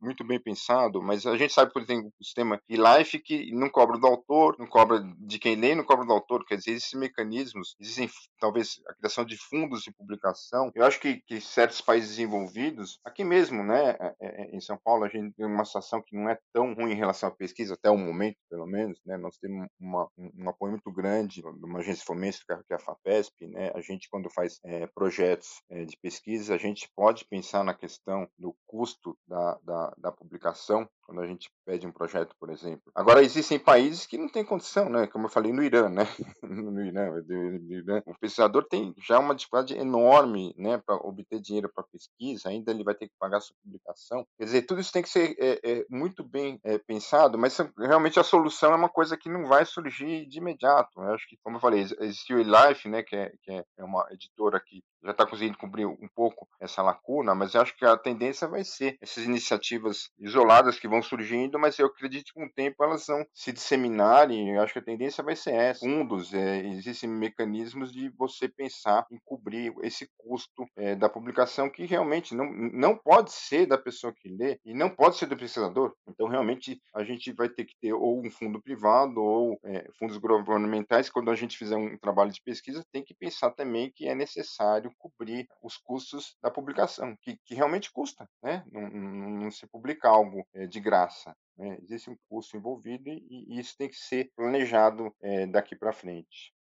muito bem pensado, mas a gente sabe que tem o sistema e-life que não cobra do autor, não cobra de quem nem no cobro do autor, quer dizer, esses mecanismos, existem talvez a criação de fundos de publicação. Eu acho que, que certos países desenvolvidos, aqui mesmo, né, é, é, é, em São Paulo, a gente tem uma situação que não é tão ruim em relação à pesquisa, até o momento, pelo menos, né, nós temos uma, um, apoio muito grande de uma agência fomento, que é a FAPESP, né, a gente, quando faz é, projetos é, de pesquisa, a gente pode pensar na questão do custo da, da, da publicação, quando a gente pede um projeto, por exemplo. Agora, existem países que não têm condição, né? Como eu falei no Irã, né? no Irã, no Irã o pesquisador tem já uma dificuldade enorme, né, para obter dinheiro para pesquisa, ainda ele vai ter que pagar sua publicação. Quer dizer, tudo isso tem que ser é, é, muito bem é, pensado, mas realmente a solução é uma coisa que não vai surgir de imediato. Eu acho que, como eu falei, existiu o Life, né, que é, que é uma editora que já está conseguindo cobrir um pouco essa lacuna, mas eu acho que a tendência vai ser essas iniciativas isoladas que vão surgindo, mas eu acredito que com o tempo elas vão se disseminarem. Eu acho que a tendência vai ser essa. Fundos, é, existem mecanismos de você pensar em cobrir esse custo é, da publicação que realmente não, não pode ser da pessoa que lê e não pode ser do pesquisador. Então, realmente, a gente vai ter que ter ou um fundo privado ou é, fundos governamentais. Quando a gente fizer um trabalho de pesquisa, tem que pensar também que é necessário cobrir os custos da publicação, que, que realmente custa, né? Não, não, não se publica algo é, de graça. Né? Existe um custo envolvido e, e, isso tem que ser planejado é, daqui para frente.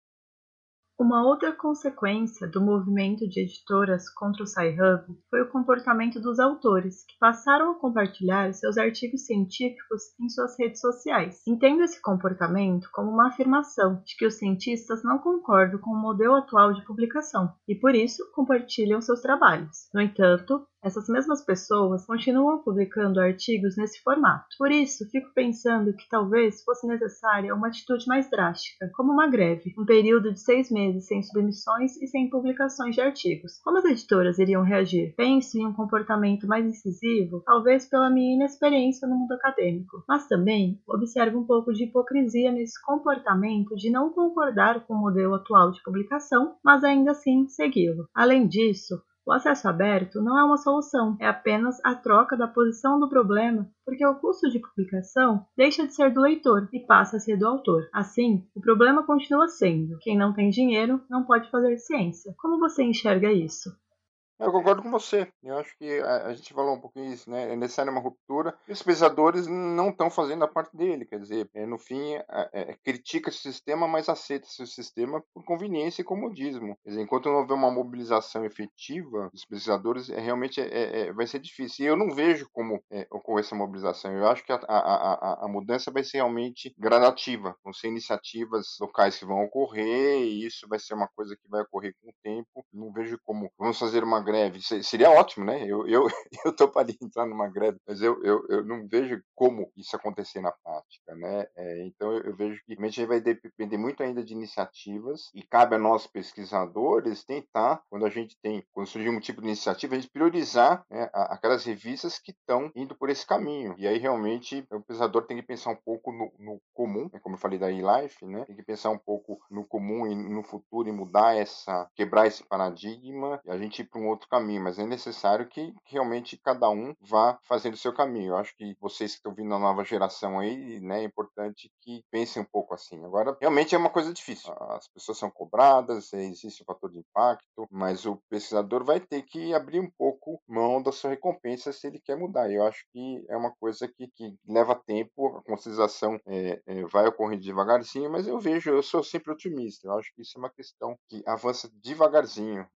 Uma outra consequência do movimento de editoras contra o Sci-Hub foi o comportamento dos autores, que passaram a compartilhar seus artigos científicos em suas redes sociais. Entendo esse comportamento como uma afirmação de que os cientistas não concordam com o modelo atual de publicação e, por isso, compartilham seus trabalhos. No entanto, Essas mesmas pessoas continuam publicando artigos nesse formato. Por isso, fico pensando que talvez fosse necessária uma atitude mais drástica, como uma greve, um período de seis meses sem submissões e sem publicações de artigos. Como as editoras iriam reagir? Penso em um comportamento mais incisivo, talvez pela minha inexperiência no mundo acadêmico, mas também observo um pouco de hipocrisia nesse comportamento de não concordar com o modelo atual de publicação, mas ainda assim segui-lo. Além disso, o acesso aberto não é uma solução, é apenas a troca da posição do problema, porque o custo de publicação deixa de ser do leitor e passa a ser do autor. Assim, o problema continua sendo: quem não tem dinheiro não pode fazer ciência. Como você enxerga isso? Eu concordo com você. Eu acho que a, a gente falou um pouquinho isso, né? É necessária uma ruptura. E os pesquisadores não estão fazendo a parte dele. Quer dizer, é, no fim, é, é, critica esse sistema, mas aceita esse sistema por conveniência e comodismo. Quer dizer, enquanto não houver uma mobilização efetiva dos pesquisadores, é, realmente é, é vai ser difícil. E eu não vejo como ocorrer essa mobilização. Eu acho que a, a, a, a mudança vai ser realmente gradativa. Vão ser iniciativas locais que vão ocorrer, e isso vai ser uma coisa que vai ocorrer com o tempo. Não vejo como vamos fazer uma greve. Seria ótimo, né? Eu, eu, eu toparia entrar numa greve, mas eu, eu, eu não vejo como isso acontecer na prática, né? É, então eu, eu, vejo que realmente vai depender muito ainda de iniciativas e cabe a nós pesquisadores tentar, quando a gente tem, quando surgir um tipo de iniciativa, a gente priorizar né, aquelas revistas que estão indo por esse caminho. E aí realmente o pesquisador tem que pensar um pouco no, no comum, né? como eu falei da e-life, né? Tem que pensar um pouco no comum e no futuro e mudar essa, quebrar esse paradigma e a gente ir para um outro outro caminho, mas é necessário que realmente cada um vá fazendo o seu caminho. Eu acho que vocês que estão vindo da nova geração aí, né, é importante que pensem um pouco assim. Agora, realmente é uma coisa difícil. As pessoas são cobradas, existe o fator de impacto, mas o pesquisador vai ter que abrir um pouco mão da sua recompensa se ele quer mudar. Eu acho que é uma coisa que, que leva tempo, a conscientização é, é, vai ocorrendo devagarzinho, mas eu vejo, eu sou sempre otimista. Eu acho que isso é uma questão que avança devagarzinho.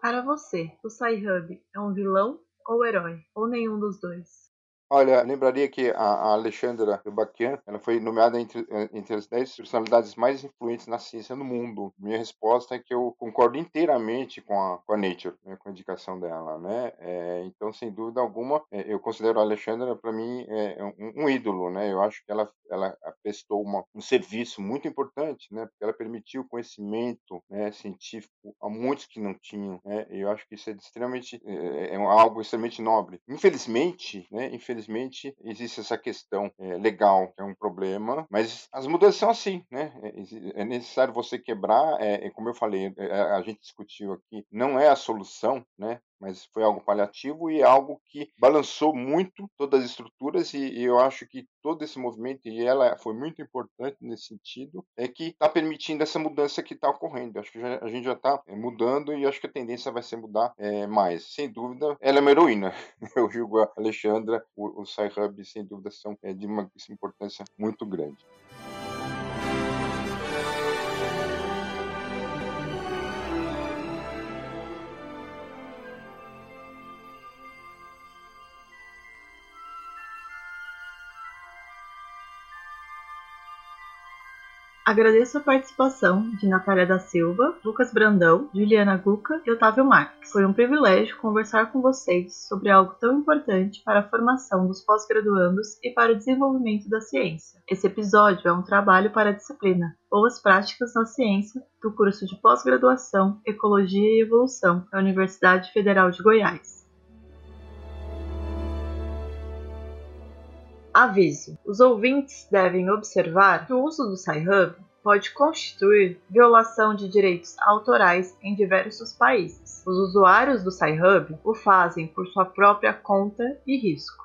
Para você, o Sci-Hub é um vilão ou herói? Ou nenhum dos dois? Olha, lembraria que a, Alexandra Baquian, ela foi nomeada entre, entre as 10 personalidades mais influentes na ciência no mundo. Minha resposta é que eu concordo inteiramente com a, com a Nature, né, com a indicação dela, né? É, então, sem dúvida alguma, é, eu considero a Alexandra, para mim, é, um, um, ídolo, né? Eu acho que ela, ela prestou uma, um serviço muito importante, né? Porque ela permitiu conhecimento né, científico a muitos que não tinham, né? E eu acho que isso é extremamente, é, é algo extremamente nobre. Infelizmente, né? Infelizmente, infelizmente, existe essa questão é, legal, que é um problema, mas as mudanças são assim, né? É, é necessário você quebrar, é, é como eu falei, é, a gente discutiu aqui, não é a solução, né? Mas foi algo paliativo e algo que balançou muito todas as estruturas e, eu acho que todo esse movimento e ela foi muito importante nesse sentido é que está permitindo essa mudança que está ocorrendo. Acho que já, a gente já está é, mudando e acho que a tendência vai ser mudar é, mais. Sem dúvida, ela é uma heroína. Eu julgo a Alexandra, o, o Sci-Hub, sem dúvida, são é, de uma importância muito grande. Agradeço a participação de Natália da Silva, Lucas Brandão, Juliana Guca e Otávio Marques. Foi um privilégio conversar com vocês sobre algo tão importante para a formação dos pós-graduandos e para o desenvolvimento da ciência. Esse episódio é um trabalho para a disciplina Boas Práticas na Ciência do curso de pós-graduação Ecologia e Evolução da Universidade Federal de Goiás. Aviso: os ouvintes devem observar que o uso do Sci-Hub pode constituir violação de direitos autorais em diversos países. Os usuários do Sci-Hub o fazem por sua própria conta e risco.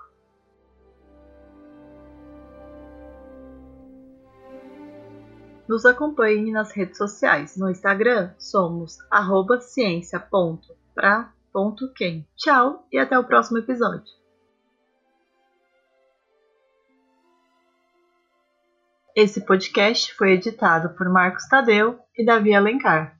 Nos acompanhe nas redes sociais. No Instagram somos ciência.pra.quem. Tchau e até o próximo episódio. Esse podcast foi editado por Marcos Tadeu e Davi Alencar.